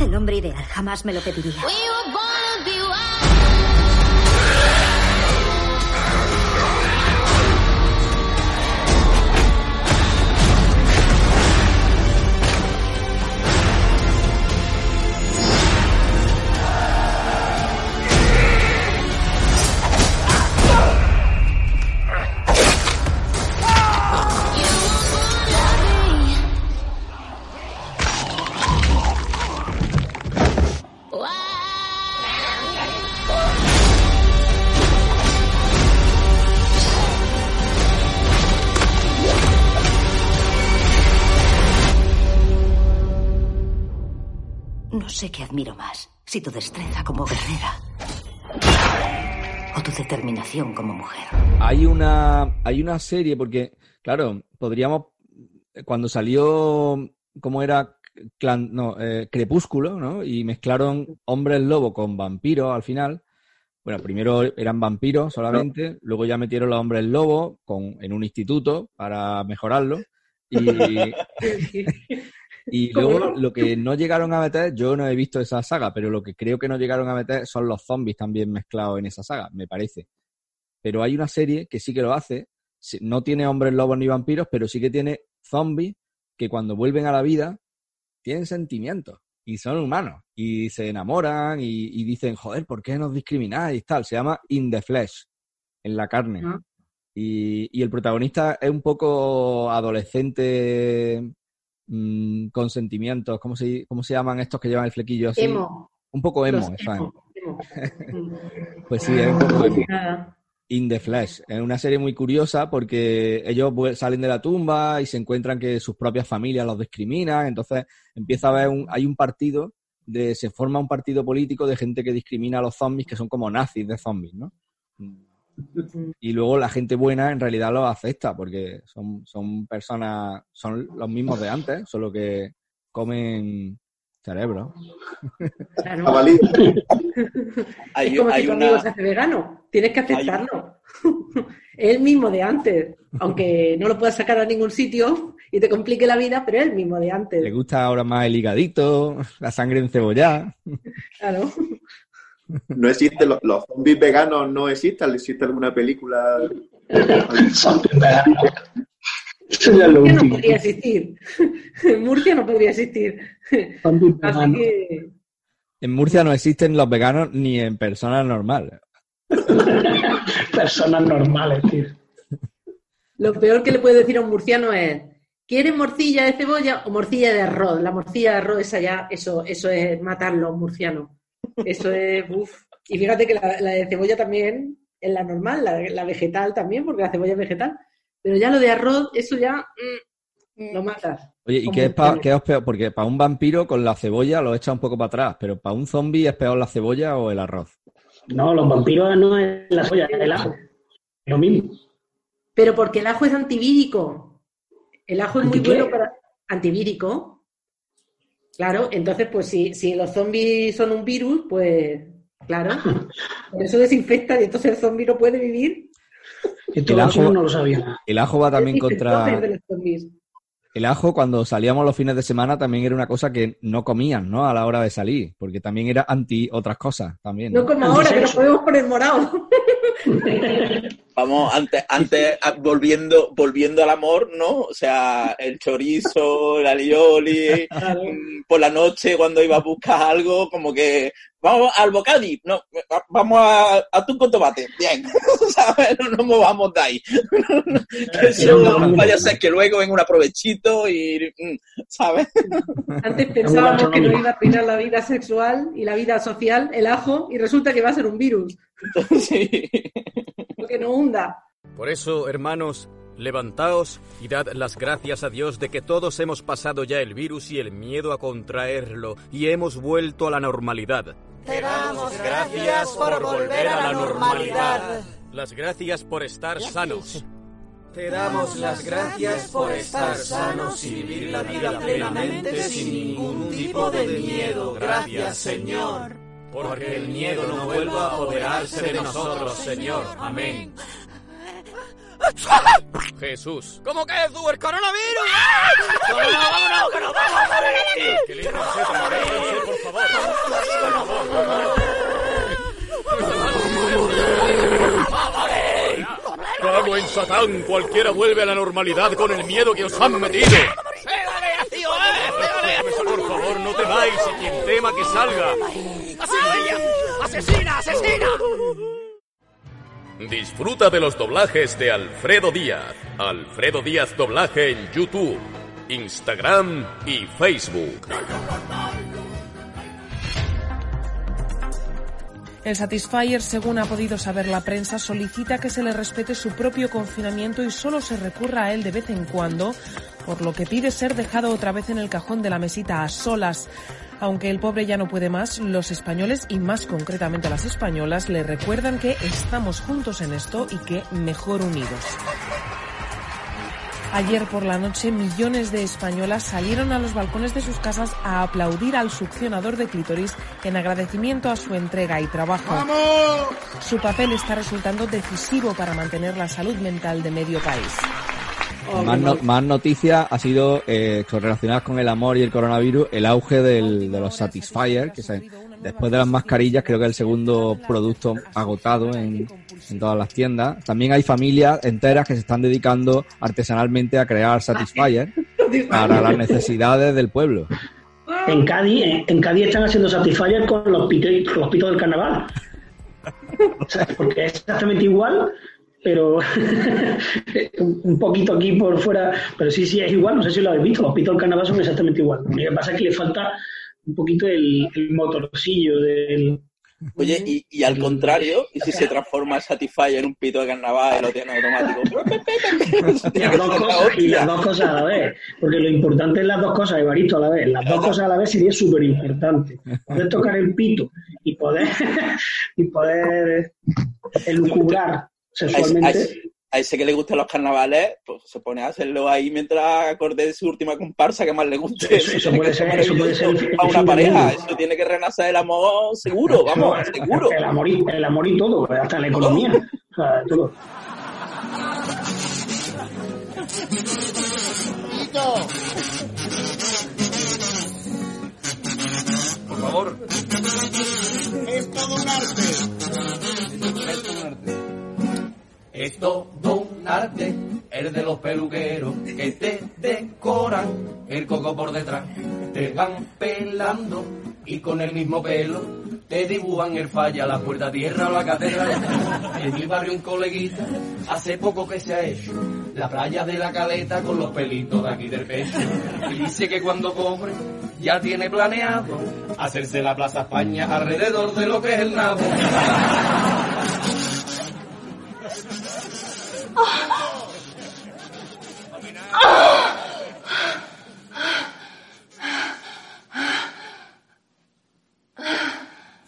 El hombre ideal jamás me lo pediría. Admiro más, si tu destreza como guerrera o tu determinación como mujer. Hay una, hay una serie, porque, claro, podríamos, cuando salió, ¿cómo era? Clan- no, eh, Crepúsculo, ¿no? Y mezclaron hombres lobo con vampiros al final. Bueno, primero eran vampiros solamente, luego ya metieron los hombres lobo con, en un instituto para mejorarlo. Y, y ¿Cómo luego no? lo que no llegaron a meter, yo no he visto esa saga, pero lo que creo que no llegaron a meter son los zombies también mezclados en esa saga, me parece. Pero hay una serie que sí que lo hace, no tiene hombres lobos ni vampiros, pero sí que tiene zombies que cuando vuelven a la vida tienen sentimientos y son humanos y se enamoran y, y dicen, joder, ¿por qué nos discrimináis? Tal, se llama In the Flesh, en la carne. Ah. Y, y el protagonista es un poco adolescente mm, con sentimientos. ¿Cómo se, ¿Cómo se llaman estos que llevan el flequillo así? Emo. Un poco emo, Efraín. emo, emo. Pues sí, es un poco emo. In the Flesh. Es una serie muy curiosa porque ellos salen de la tumba y se encuentran que sus propias familias los discriminan. Entonces empieza a haber un, hay un partido, de, se forma un partido político de gente que discrimina a los zombies, que son como nazis de zombies, ¿no? Y luego la gente buena en realidad los acepta porque son, son personas, son los mismos de antes, solo que comen cerebro. Claro. Hay- es como hay si tu una- amigo se hace vegano. Tienes que aceptarlo. es el mismo de antes. Aunque no lo puedas sacar a ningún sitio y te complique la vida, pero es el mismo de Le antes. gusta ahora más el higadito, la sangre encebollada. Claro. No existen los, los zombies veganos, no existen. ¿Existe alguna película? Eso ya es lo Murcia no podría existir. Murcia no podría existir. Así que En Murcia no existen los veganos ni en personas normales. Personas normales, tío. lo peor que le puedes decir a un murciano es ¿Quieres morcilla de cebolla o morcilla de arroz? La morcilla de arroz esa ya, eso, eso es matarlo, murciano. Eso es, uff. Y fíjate que la, la de cebolla también es la normal, la, la vegetal también, porque la cebolla es vegetal. Pero ya lo de arroz, eso ya mm, lo matas. Oye, ¿y qué es, pa- murciano. qué es peor? Porque para un vampiro con la cebolla lo echa un poco para atrás, pero para un zombie es peor la cebolla o el arroz. No, los vampiros no es la soya, es el ajo. Lo mismo. Pero porque el ajo es antivírico. El ajo es muy bueno para. Antivírico. Claro, entonces, pues si, si los zombies son un virus, pues Claro. Por eso desinfecta y entonces el zombie no puede vivir. Esto El ajo- no lo sabían. El ajo va también contra... El ajo cuando salíamos los fines de semana también era una cosa que no comían, ¿no? A la hora de salir, porque también era anti otras cosas también. No como ahora, que nos podemos poner morados. Vamos, antes, antes a- volviendo, volviendo al amor, ¿no? O sea, el chorizo, el alioli, mm, por la noche cuando iba a buscar algo, como que vamos al bocadi, no, va- vamos a atún con tomate, bien, ¿sabes? No nos movamos de ahí. que eso no vaya a ser que luego venga un aprovechito y, mm, ¿sabes? Antes pensábamos que nos iba a arruinar la vida sexual y la vida social, el ajo, y resulta que va a ser un virus. Porque no hunda. Por eso, hermanos, levantaos y dad las gracias a Dios de que todos hemos pasado ya el virus y el miedo a contraerlo y hemos vuelto a la normalidad. Te damos gracias por volver a la normalidad. Las gracias por estar sanos. Te damos las gracias por estar sanos y vivir la vida plenamente sin ningún tipo de miedo. Gracias, Señor. Porque el miedo no vuelva a apoderarse de nosotros, Señor. Amén. Jesús. ¿Cómo que tú, el coronavirus? ¡Vámonos, vámonos, que nos vamos a morir! Tranquilícense, tranquilícense, por favor. Cago en Satán, cualquiera vuelve a la normalidad con el miedo que os han metido. Por favor, no temáis y quien tema que salga. ¡Asesina, asesina! Disfruta de los doblajes de Alfredo Díaz. Alfredo Díaz Doblaje en YouTube, Instagram y Facebook. El Satisfyer, según ha podido saber la prensa, solicita que se le respete su propio confinamiento y solo se recurra a él de vez en cuando, por lo que pide ser dejado otra vez en el cajón de la mesita a solas. Aunque el pobre ya no puede más, los españoles y más concretamente las españolas le recuerdan que estamos juntos en esto y que mejor unidos. Ayer por la noche millones de españolas salieron a los balcones de sus casas a aplaudir al succionador de clítoris en agradecimiento a su entrega y trabajo. Su papel está resultando decisivo para mantener la salud mental de medio país. Más, no- más noticias ha sido eh, relacionadas con el amor y el coronavirus, el auge del- de los Satisfyer, que se- después de las mascarillas creo que es el segundo producto agotado en, en todas las tiendas. También hay familias enteras que se están dedicando artesanalmente a crear Satisfyer para las necesidades del pueblo. En Cádiz, en, en Cádiz están haciendo Satisfyer con los, con los pitos del carnaval. O sea, porque es exactamente igual, pero un poquito aquí por fuera. Pero sí, sí, es igual. No sé si lo habéis visto. Los pitos del carnaval son exactamente igual. Lo que pasa es que le falta un poquito el, el motorcillo del. Oye, y, y al contrario, ¿y si se transforma el Satisfyer en un pito de carnaval y lo tiene automático? Las dos cosas, y las dos cosas a la vez. Porque lo importante es las dos cosas, Evaristo, a la vez. Las dos cosas a la vez sería súper importante. Poder tocar el pito y poder, y poder elucubrar A ese, sexualmente. a ese- a ese que le gustan los carnavales, pues se pone a hacerlo ahí mientras acorde su última comparsa que más le guste. Eso- eso puede ser- eso puede ser el una pareja. Eso tiene que renacer el amor seguro, vamos, seguro. El amor, y, el amor y todo, hasta la economía. O sea, todo. Por favor. Es todo un arte. Es todo un arte, el de los peluqueros que te decoran el coco por detrás. Te van pelando y con el mismo pelo te dibujan el falla, la puerta tierra o la catedral. En mi barrio un coleguita, hace poco que se ha hecho la playa de la caleta con los pelitos de aquí del pecho. Y dice que cuando cobre ya tiene planeado hacerse la Plaza España alrededor de lo que es el nabo.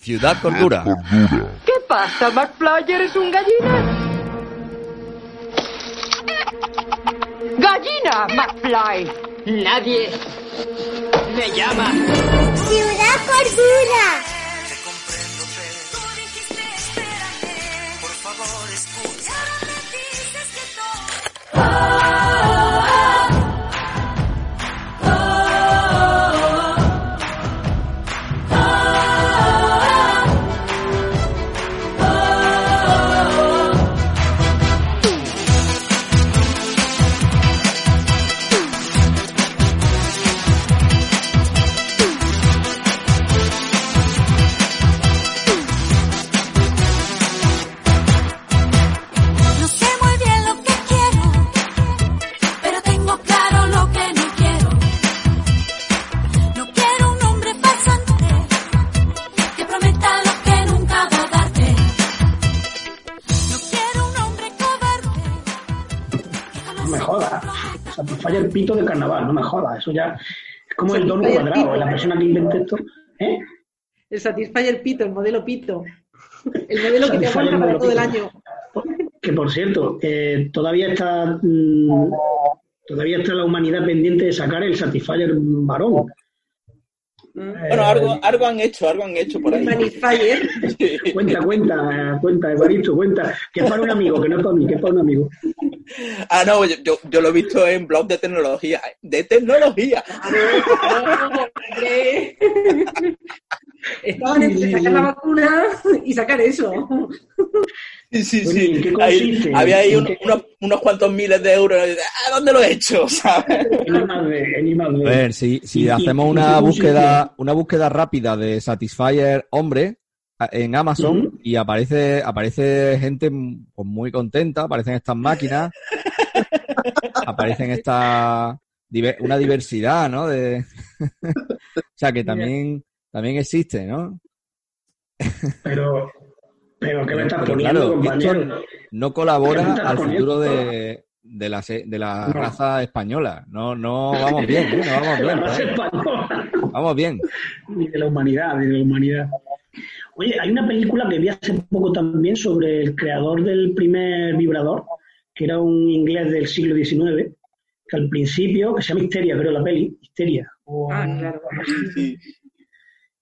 Ciudad Cordura. ¿Qué pasa, McFly? ¿Eres un gallina? ¡Gallina, McFly! Nadie me llama. Ciudad Cordura. Oh. De carnaval, no me jodas, eso ya es como el dono Satisfyer cuadrado, pito. la persona que inventó esto. ¿Eh? El Satisfyer Pito, el modelo Pito. El modelo que te aguanta para todo el Pito. año. Que por cierto, eh, todavía está mm, todavía está la humanidad pendiente de sacar el Satisfyer varón. Bueno, algo, algo han hecho, algo han hecho por ahí. Manifire. Cuenta, cuenta, cuenta, Evaristo, cuenta. Que es para un amigo, que no es para mí, que es para un amigo. Ah, no, yo, yo, yo lo he visto en blogs de tecnología. ¡De tecnología! Hombre. Estaban entre sacar la vacuna y sacar eso. Sí, sí, Oye, sí. había ahí ¿En un- qué- unos, unos cuantos miles de euros. ¿A dónde lo he hecho? A ver, si, si hacemos una búsqueda, una búsqueda rápida de Satisfyer hombre en Amazon y aparece, aparece gente pues, muy contenta, aparecen estas máquinas, aparecen esta una diversidad, ¿no? De, o sea que también, también existe, ¿no? Pero, pero ¿qué me estás Pero poniendo, claro, compañero? esto no ¿Qué colabora al poniendo? futuro de, de la, de la No. raza española. No, no vamos bien, ¿eh? No vamos bien. ¿eh? Vamos bien. Ni de la humanidad, ni de la humanidad. Oye, hay una película que vi hace poco también sobre el creador del primer vibrador, que era un inglés del siglo XIX, que al principio, que se llama Histeria, creo, la peli, Histeria, o- Ah, claro.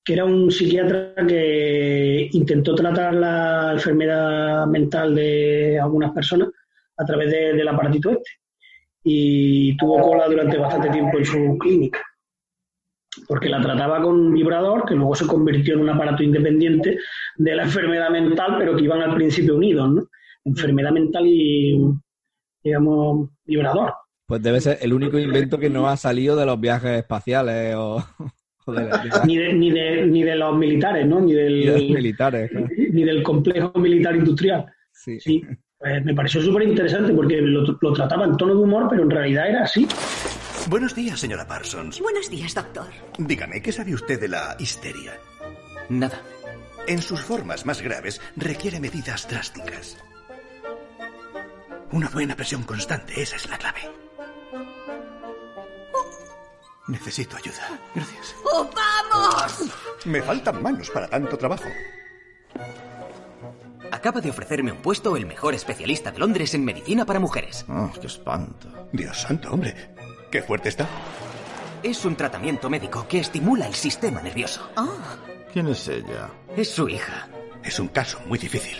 que era un psiquiatra que intentó tratar la enfermedad mental de algunas personas a través de- del aparatito este. Y tuvo cola durante bastante tiempo en su clínica. Porque la trataba con un vibrador que luego se convirtió en un aparato independiente de la enfermedad mental, pero que iban al principio unidos, ¿no? Enfermedad mental y, digamos, vibrador. Pues debe ser el único invento que no ha salido de los viajes espaciales o, o de, la- de la- Ni de, ni, de, ni de los militares, ¿no? Ni del, y de los militares. claro. ni del complejo militar industrial. Sí. Pues me pareció súper interesante porque lo, lo trataba en tono de humor, pero en realidad era así. Buenos días, señora Parsons. Buenos días, doctor. Dígame, ¿qué sabe usted de la histeria? Nada. En sus formas más graves requiere medidas drásticas. Una buena presión constante, esa es la clave. Necesito ayuda. Gracias. ¡Oh, vamos! Me faltan manos para tanto trabajo. Acaba de ofrecerme un puesto el mejor especialista de Londres en medicina para mujeres. Oh, qué espanto. Dios santo, hombre. Qué fuerte está. Es un tratamiento médico que estimula el sistema nervioso. ¿Quién es ella? Es su hija. Es un caso muy difícil.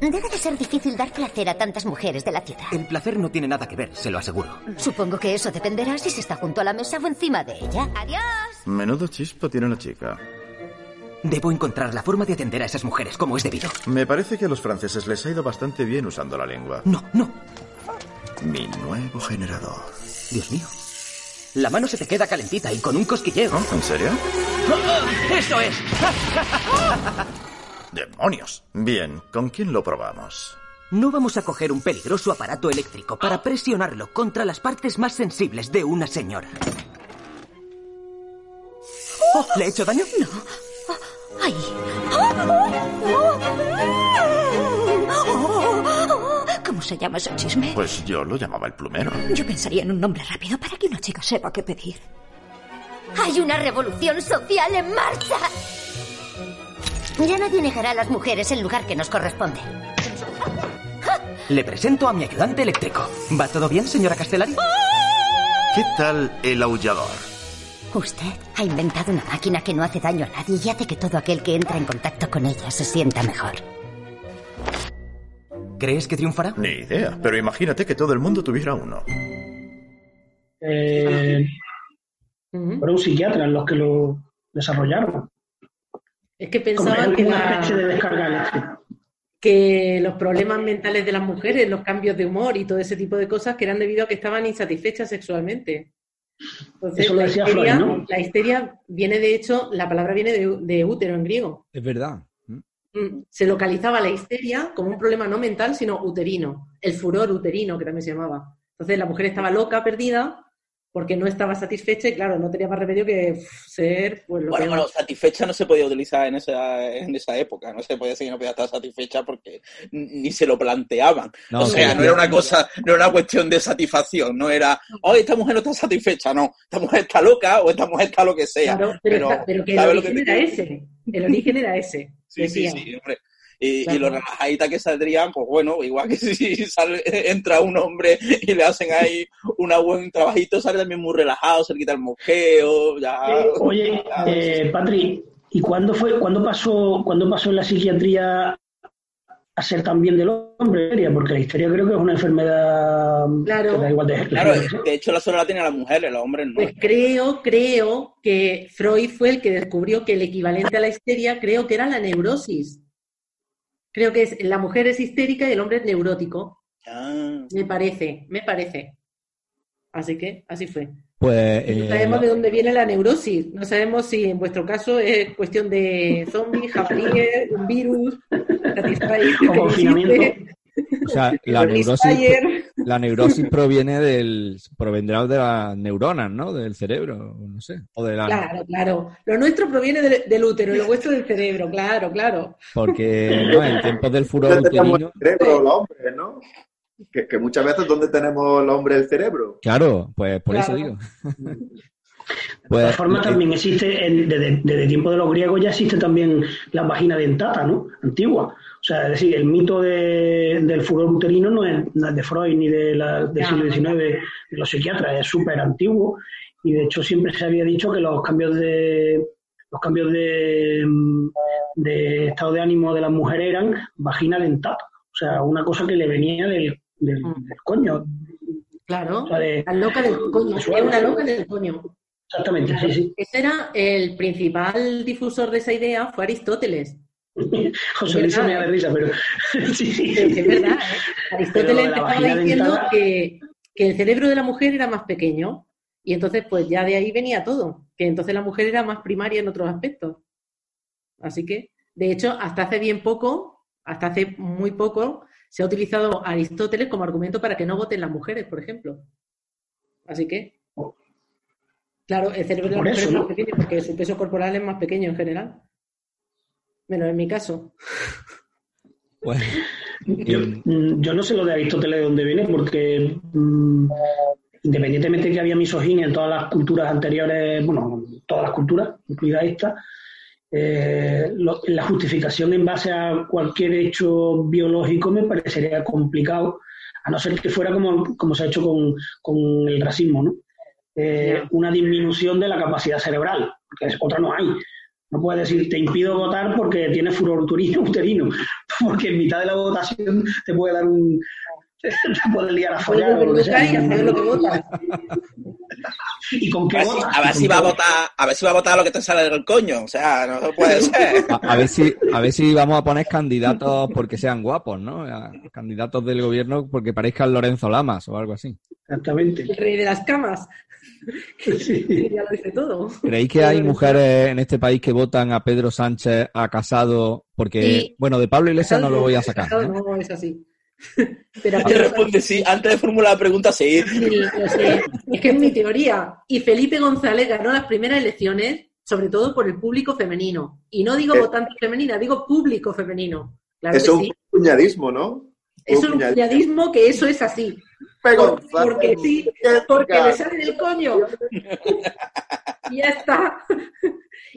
Debe de ser difícil dar placer a tantas mujeres de la ciudad. El placer no tiene nada que ver, se lo aseguro. Supongo que eso dependerá si se está junto a la mesa o encima de ella. ¡Adiós! Menudo chispo tiene la chica. Debo encontrar la forma de atender a esas mujeres como es debido. Me parece que a los franceses les ha ido bastante bien usando la lengua. No, no. Mi nuevo generador. Dios mío. La mano se te queda calentita y con un cosquilleo. ¿En serio? ¡Eso es! ¡Demonios! Bien, ¿con quién lo probamos? No vamos a coger un peligroso aparato eléctrico para presionarlo contra las partes más sensibles de una señora. Oh, ¿Le he hecho daño? No. ¡Ay! ¿Cómo se llama ese chisme? Pues yo lo llamaba el plumero. Yo pensaría en un nombre rápido para que una chica sepa qué pedir. ¡Hay una revolución social en marcha! Ya nadie negará a las mujeres el lugar que nos corresponde. Le presento a mi ayudante eléctrico. ¿Va todo bien, señora Castellari? ¿Qué tal el aullador? Usted ha inventado una máquina que no hace daño a nadie y hace que todo aquel que entra en contacto con ella se sienta mejor. ¿Crees que triunfará? Ni idea, pero imagínate que todo el mundo tuviera uno. Eh, fueron psiquiatras los que lo desarrollaron. Es que pensaban que, la- de los problemas mentales de las mujeres, los cambios de humor y todo ese tipo de cosas, que eran debido a que estaban insatisfechas sexualmente. Entonces, Eso lo la, decía histeria, Freud, ¿no? la histeria viene, de hecho, la palabra viene de, de útero en griego. Es verdad. Mm, Se localizaba la histeria como un problema no mental, sino uterino. El furor uterino, que también se llamaba. Entonces la mujer estaba loca, perdida, porque no estaba satisfecha y claro, no tenía más remedio que ser pues lo Bueno, que- bueno, satisfecha no se podía utilizar en esa, en esa época, no se podía decir que no podía estar satisfecha porque ni se lo planteaban. No, o sea, sí. no era una cosa, no era una cuestión de satisfacción, no era, hoy esta mujer no está satisfecha, no, esta mujer está loca o esta mujer está lo que sea. Claro, pero, está- pero que el ¿sabes lo origen era ese. El origen era ese. Sí, sí, sí, hombre. Y, Claro. y los relajaditas que saldrían, pues bueno, igual que si sale, entra un hombre y le hacen ahí un buen trabajito, sale también muy relajado, se le quita el mosqueo, ya. Eh, Oye, eh, Patri, ¿y cuándo fue, cuándo pasó, cuándo pasó en la psiquiatría a ser también del hombre? Porque la histeria creo que es una enfermedad Claro. que da igual de Claro, de hecho la sola la tienen las mujeres, los hombres no. Pues creo, creo que Freud fue el que descubrió que el equivalente a la histeria creo que era la neurosis. Creo que es la mujer es histérica y el hombre es neurótico. Ah. Me parece, me parece. Así que así fue. Pues No eh, sabemos de dónde viene la neurosis. No sabemos si en vuestro caso es cuestión de zombies, jabalíes, un virus, O sea, la neurosis, Fire. la neurosis proviene del, provendrá de las neuronas, ¿no? Del cerebro, no sé, o de la, Claro, claro. Lo nuestro proviene del, del útero y lo vuestro del cerebro, claro, claro. porque ¿no? en tiempos del furor ¿Dónde tenemos el uterino, cerebro, los hombres, no? Que, que muchas veces, ¿dónde tenemos los hombres el cerebro? claro, pues por eso digo. De Pues, todas formas, también existe, en- desde, desde tiempo de los griegos ya existe también la vagina dentata, ¿no? Antigua. O sea, es decir, el mito de- del furor uterino no es, no es de Freud ni de la, del siglo XIX de los psiquiatras, es súper antiguo y de hecho siempre se había dicho que los cambios de los cambios de, mm, de estado de ánimo de las mujeres eran vagina dentata. O sea, una cosa que le venía del, del, del coño. Claro. O sea, de- La loca del coño. Es una loca del coño. Exactamente, sí, sí. Ese era el principal difusor de esa idea, fue Aristóteles. José Luis me da de risa, pero sí, sí. Es, verdad, ¿eh? Aristóteles de vagina diciendo dentada- que, que el cerebro de la mujer era más pequeño y entonces pues ya de ahí venía todo, que entonces la mujer era más primaria en otros aspectos. Así que, de hecho, hasta hace bien poco, hasta hace muy poco, se ha utilizado a Aristóteles como argumento para que no voten las mujeres, por ejemplo. Así que, claro, el cerebro de la mujer eso, es más ¿no? pequeño porque su peso corporal es más pequeño en general. Menos en mi caso. Yo, mm, yo no sé lo de Aristóteles de dónde viene, porque mm, independientemente de que había misoginia en todas las culturas anteriores, bueno, todas las culturas, incluida esta, eh, lo- la justificación en base a cualquier hecho biológico me parecería complicado, a no ser que fuera como, como se ha hecho con, con el racismo, ¿no? Eh, una disminución de la capacidad cerebral, porque es- otra no hay. No puedes decir, te impido votar porque tienes furor uterino, uterino, porque en mitad de la votación te puede dar un... te puede liar a follar o lo que sea. y a saber lo que votas. ¿Y con qué A ver, si, votas? a ver ¿Y si con va a votar, a ver si va a votar lo que te sale del coño, o sea, no puede ser. a, a ver si, a ver si vamos a poner candidatos porque sean guapos, ¿no? A- candidatos del gobierno porque parezcan Lorenzo Lamas o algo así. Exactamente. El rey de las camas. ya lo dice todo. ¿Creéis que hay mujeres en este país que votan a Pedro Sánchez, a Casado? Porque, Sí. bueno, de Pablo Iglesias no lo voy a sacar. Casado ¿no? no es así. Pero responde sí, antes de formular la pregunta, sí. Sí, lo sé. Es que es mi teoría. Y Felipe González ganó las primeras elecciones, sobre todo por el público femenino. Y no digo Eh. votante femenina, digo público femenino. Claro Eso que es sí. un puñadismo, ¿no? Es un puñadismo. puñadismo que eso es así. Por- porque sí, porque le sale del coño. Y ya está.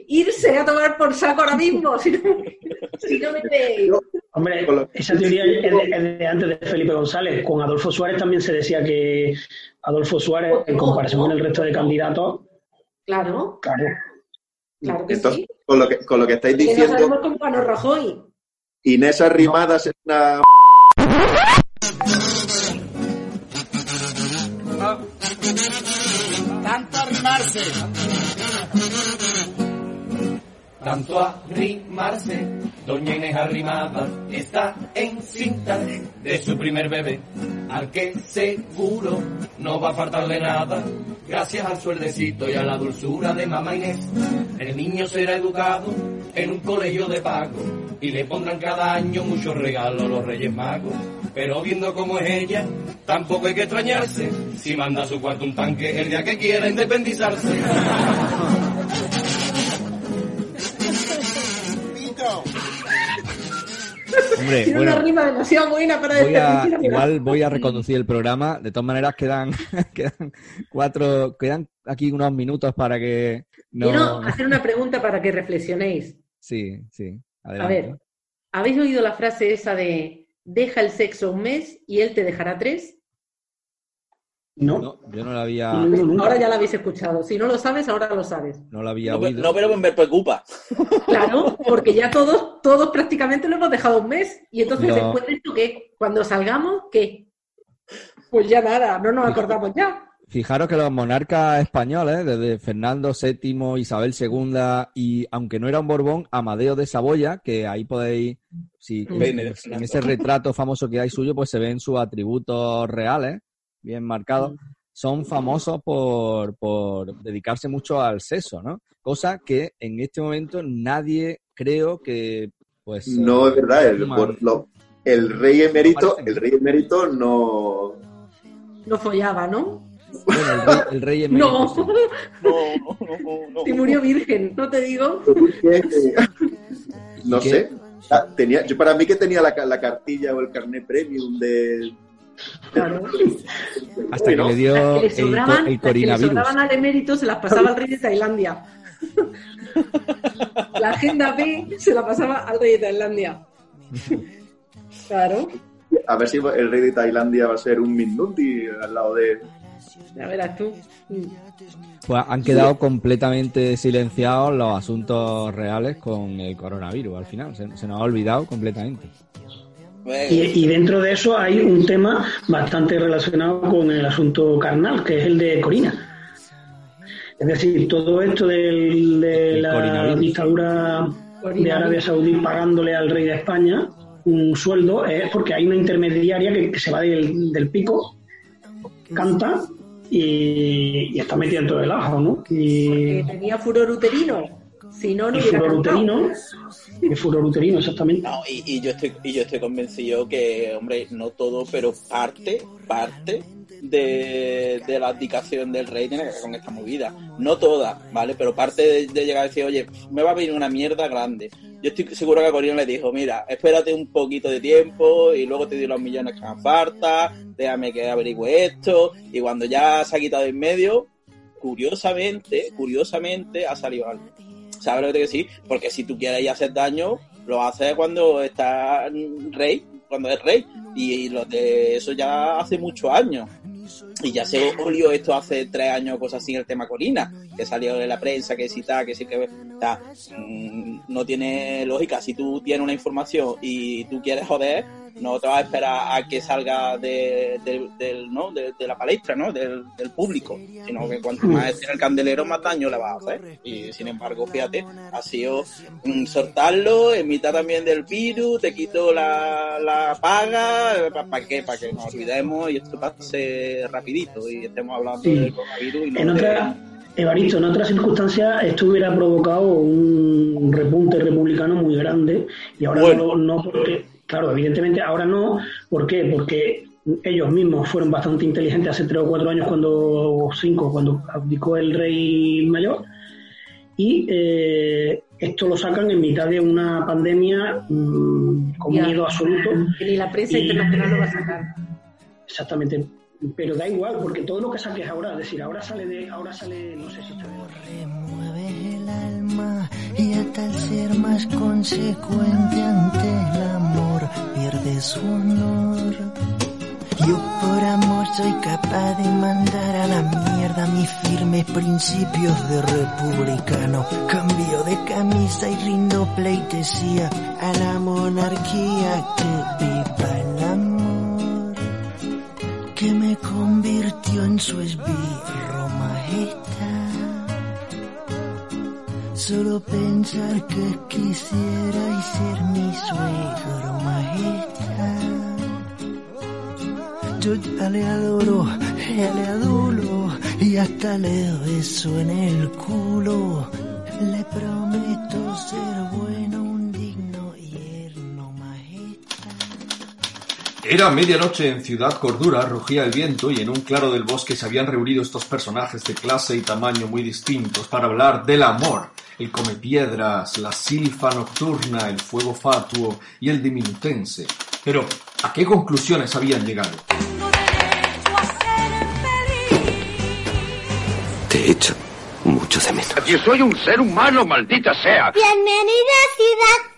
Irse a tomar por saco ahora mismo, si no, si no me veis. Hombre, esa teoría es de, es de antes de Felipe González. Con Adolfo Suárez también se decía que Adolfo Suárez, en comparación con el resto de candidatos, Claro, claro, claro que Entonces, sí. con lo que, con lo que estáis no diciendo, sabemos cómo ganó Rajoy. Inés Arrimadas es una... Tanto arrimarse. Tanto arrimarse. Doña Inés arrimada está encinta de su primer bebé, al que seguro no va a faltarle nada. gracias al sueldecito y a la dulzura de mamá Inés. El niño será educado en un colegio de pago y le pondrán cada año muchos regalos los Reyes Magos. Pero viendo cómo es ella, tampoco hay que extrañarse si manda a su cuarto un tanque el día que quiera independizarse. Hombre, Tiene bueno, una rima demasiado buena para voy a, igual voy a reconducir el programa. De todas maneras, quedan, quedan cuatro, quedan aquí unos minutos para que no. Quiero hacer una pregunta para que reflexionéis. Sí, sí. A ver, ¿habéis oído la frase esa de deja el sexo un mes y él te dejará tres? No. yo no la había, Ahora ya la habéis escuchado. Si no lo sabes, ahora lo sabes. no la había No, oído. no, pero me preocupa. Claro, porque ya todos, todos prácticamente lo hemos dejado un mes. Y entonces No. después de esto, ¿qué? Cuando salgamos, ¿qué? Pues ya nada, no nos acordamos ya. Fijaros que los monarcas españoles, desde Fernando VII, Isabel II y, aunque no era un Borbón, Amadeo de Saboya, que ahí podéis, si, en, ese retrato famoso que hay suyo, pues se ven sus atributos reales, bien marcados. Son famosos por, por dedicarse mucho al sexo, ¿no? Cosa que en este momento nadie creo que, pues... No eh, es verdad, el, por lo- el rey emérito, el rey emérito no, No follaba, ¿no? Bueno, el rey, el rey emérito, No. sí. Si murió virgen, no te digo. no ¿Y qué? sé. Ah, Tenía, yo para mí que tenía la cartilla o el carnet premium de... Claro. Hasta que le dio Las que le el, sobraban, el las que le coronavirus. sobraban al emérito se las pasaba al rey de Tailandia. La agenda B se la pasaba al rey de Tailandia. Claro, A ver si el rey de Tailandia va a ser un Mindundi al lado de... ya verás tú. Pues han quedado completamente silenciados los asuntos reales con el coronavirus al final. Se, se nos ha olvidado completamente. Y, y dentro de eso hay un tema bastante relacionado con el asunto carnal, que es el de Corina. Es decir, todo esto del- de la dictadura de. Arabia Saudí pagándole al rey de España un sueldo es porque hay una intermediaria que, que se va del, del pico, canta y, y está metida dentro del ajo, ¿no? Y, Que tenía furor uterino. Si no, no y hubiera furor cantado. uterino, y furor uterino, exactamente. No, y, y yo estoy y yo estoy convencido que, hombre, no todo, pero parte, parte de, de la abdicación del rey tiene que ver con esta movida. No toda, ¿vale? Pero parte de, de llegar a decir, oye, me va a venir una mierda grande. Yo estoy seguro que a Corina le dijo, mira, espérate un poquito de tiempo y luego te doy los millones que me falta, déjame que averigüe esto. Y cuando ya se ha quitado en medio, curiosamente, curiosamente ha salido algo. ¿Sabes lo que decir? Porque si tú quieres ir a hacer daño, lo haces cuando está rey, cuando es rey. Y lo de eso ya hace muchos años. Y ya se olió esto hace tres años, cosas así, el tema Corina, que salió en la prensa, que sí está, que sí que... o sea, mm, no tiene lógica. Si tú tienes una información y tú quieres joder, no te vas a esperar a que salga de, de- de, de la palestra, ¿no? Del, público, sino que cuanto más esté en el candelero, más daño le vas a hacer. Y sin embargo, fíjate, ha sido mm, soltarlo en mitad también del virus, te quito la, la paga, ¿para qué? Para que nos olvidemos y esto pase rapidito y estemos hablando Sí. del coronavirus y no En otra, Evaristo, en otras circunstancias esto hubiera provocado un repunte republicano muy grande y ahora Bueno. no, no porque, claro, evidentemente ahora no, ¿por qué? Porque ellos mismos fueron bastante inteligentes hace tres o cuatro años cuando, o cinco, cuando abdicó el rey mayor y eh, esto lo sacan en mitad de una pandemia mm, con Ya. miedo absoluto. Que ni la prensa Y- internacional lo va a sacar. Exactamente. Pero da igual, porque todo lo que saques ahora, es decir, ahora sale de, ahora sale, no sé si está el alma y hasta el ser más consecuente ante el amor pierde su honor. Yo por amor soy capaz de mandar a la mierda mis firmes principios de republicano. Cambio de camisa y rindo pleitesía a la monarquía que me convirtió en su esbirro majestad. Solo pensar que quisierais ser mi suegro majestad. Yo ya le adoro, le adoro, y hasta le beso en el culo. Era medianoche en Ciudad Cordura, rugía el viento y en un claro del bosque se habían reunido estos personajes de clase y tamaño muy distintos para hablar del amor, el comepiedras, la silfa nocturna, el fuego fatuo y el diminutense. Pero, ¿a qué conclusiones habían llegado? Te echo mucho de menos. Aquí soy un ser humano, maldita sea. Bienvenida a Ciudad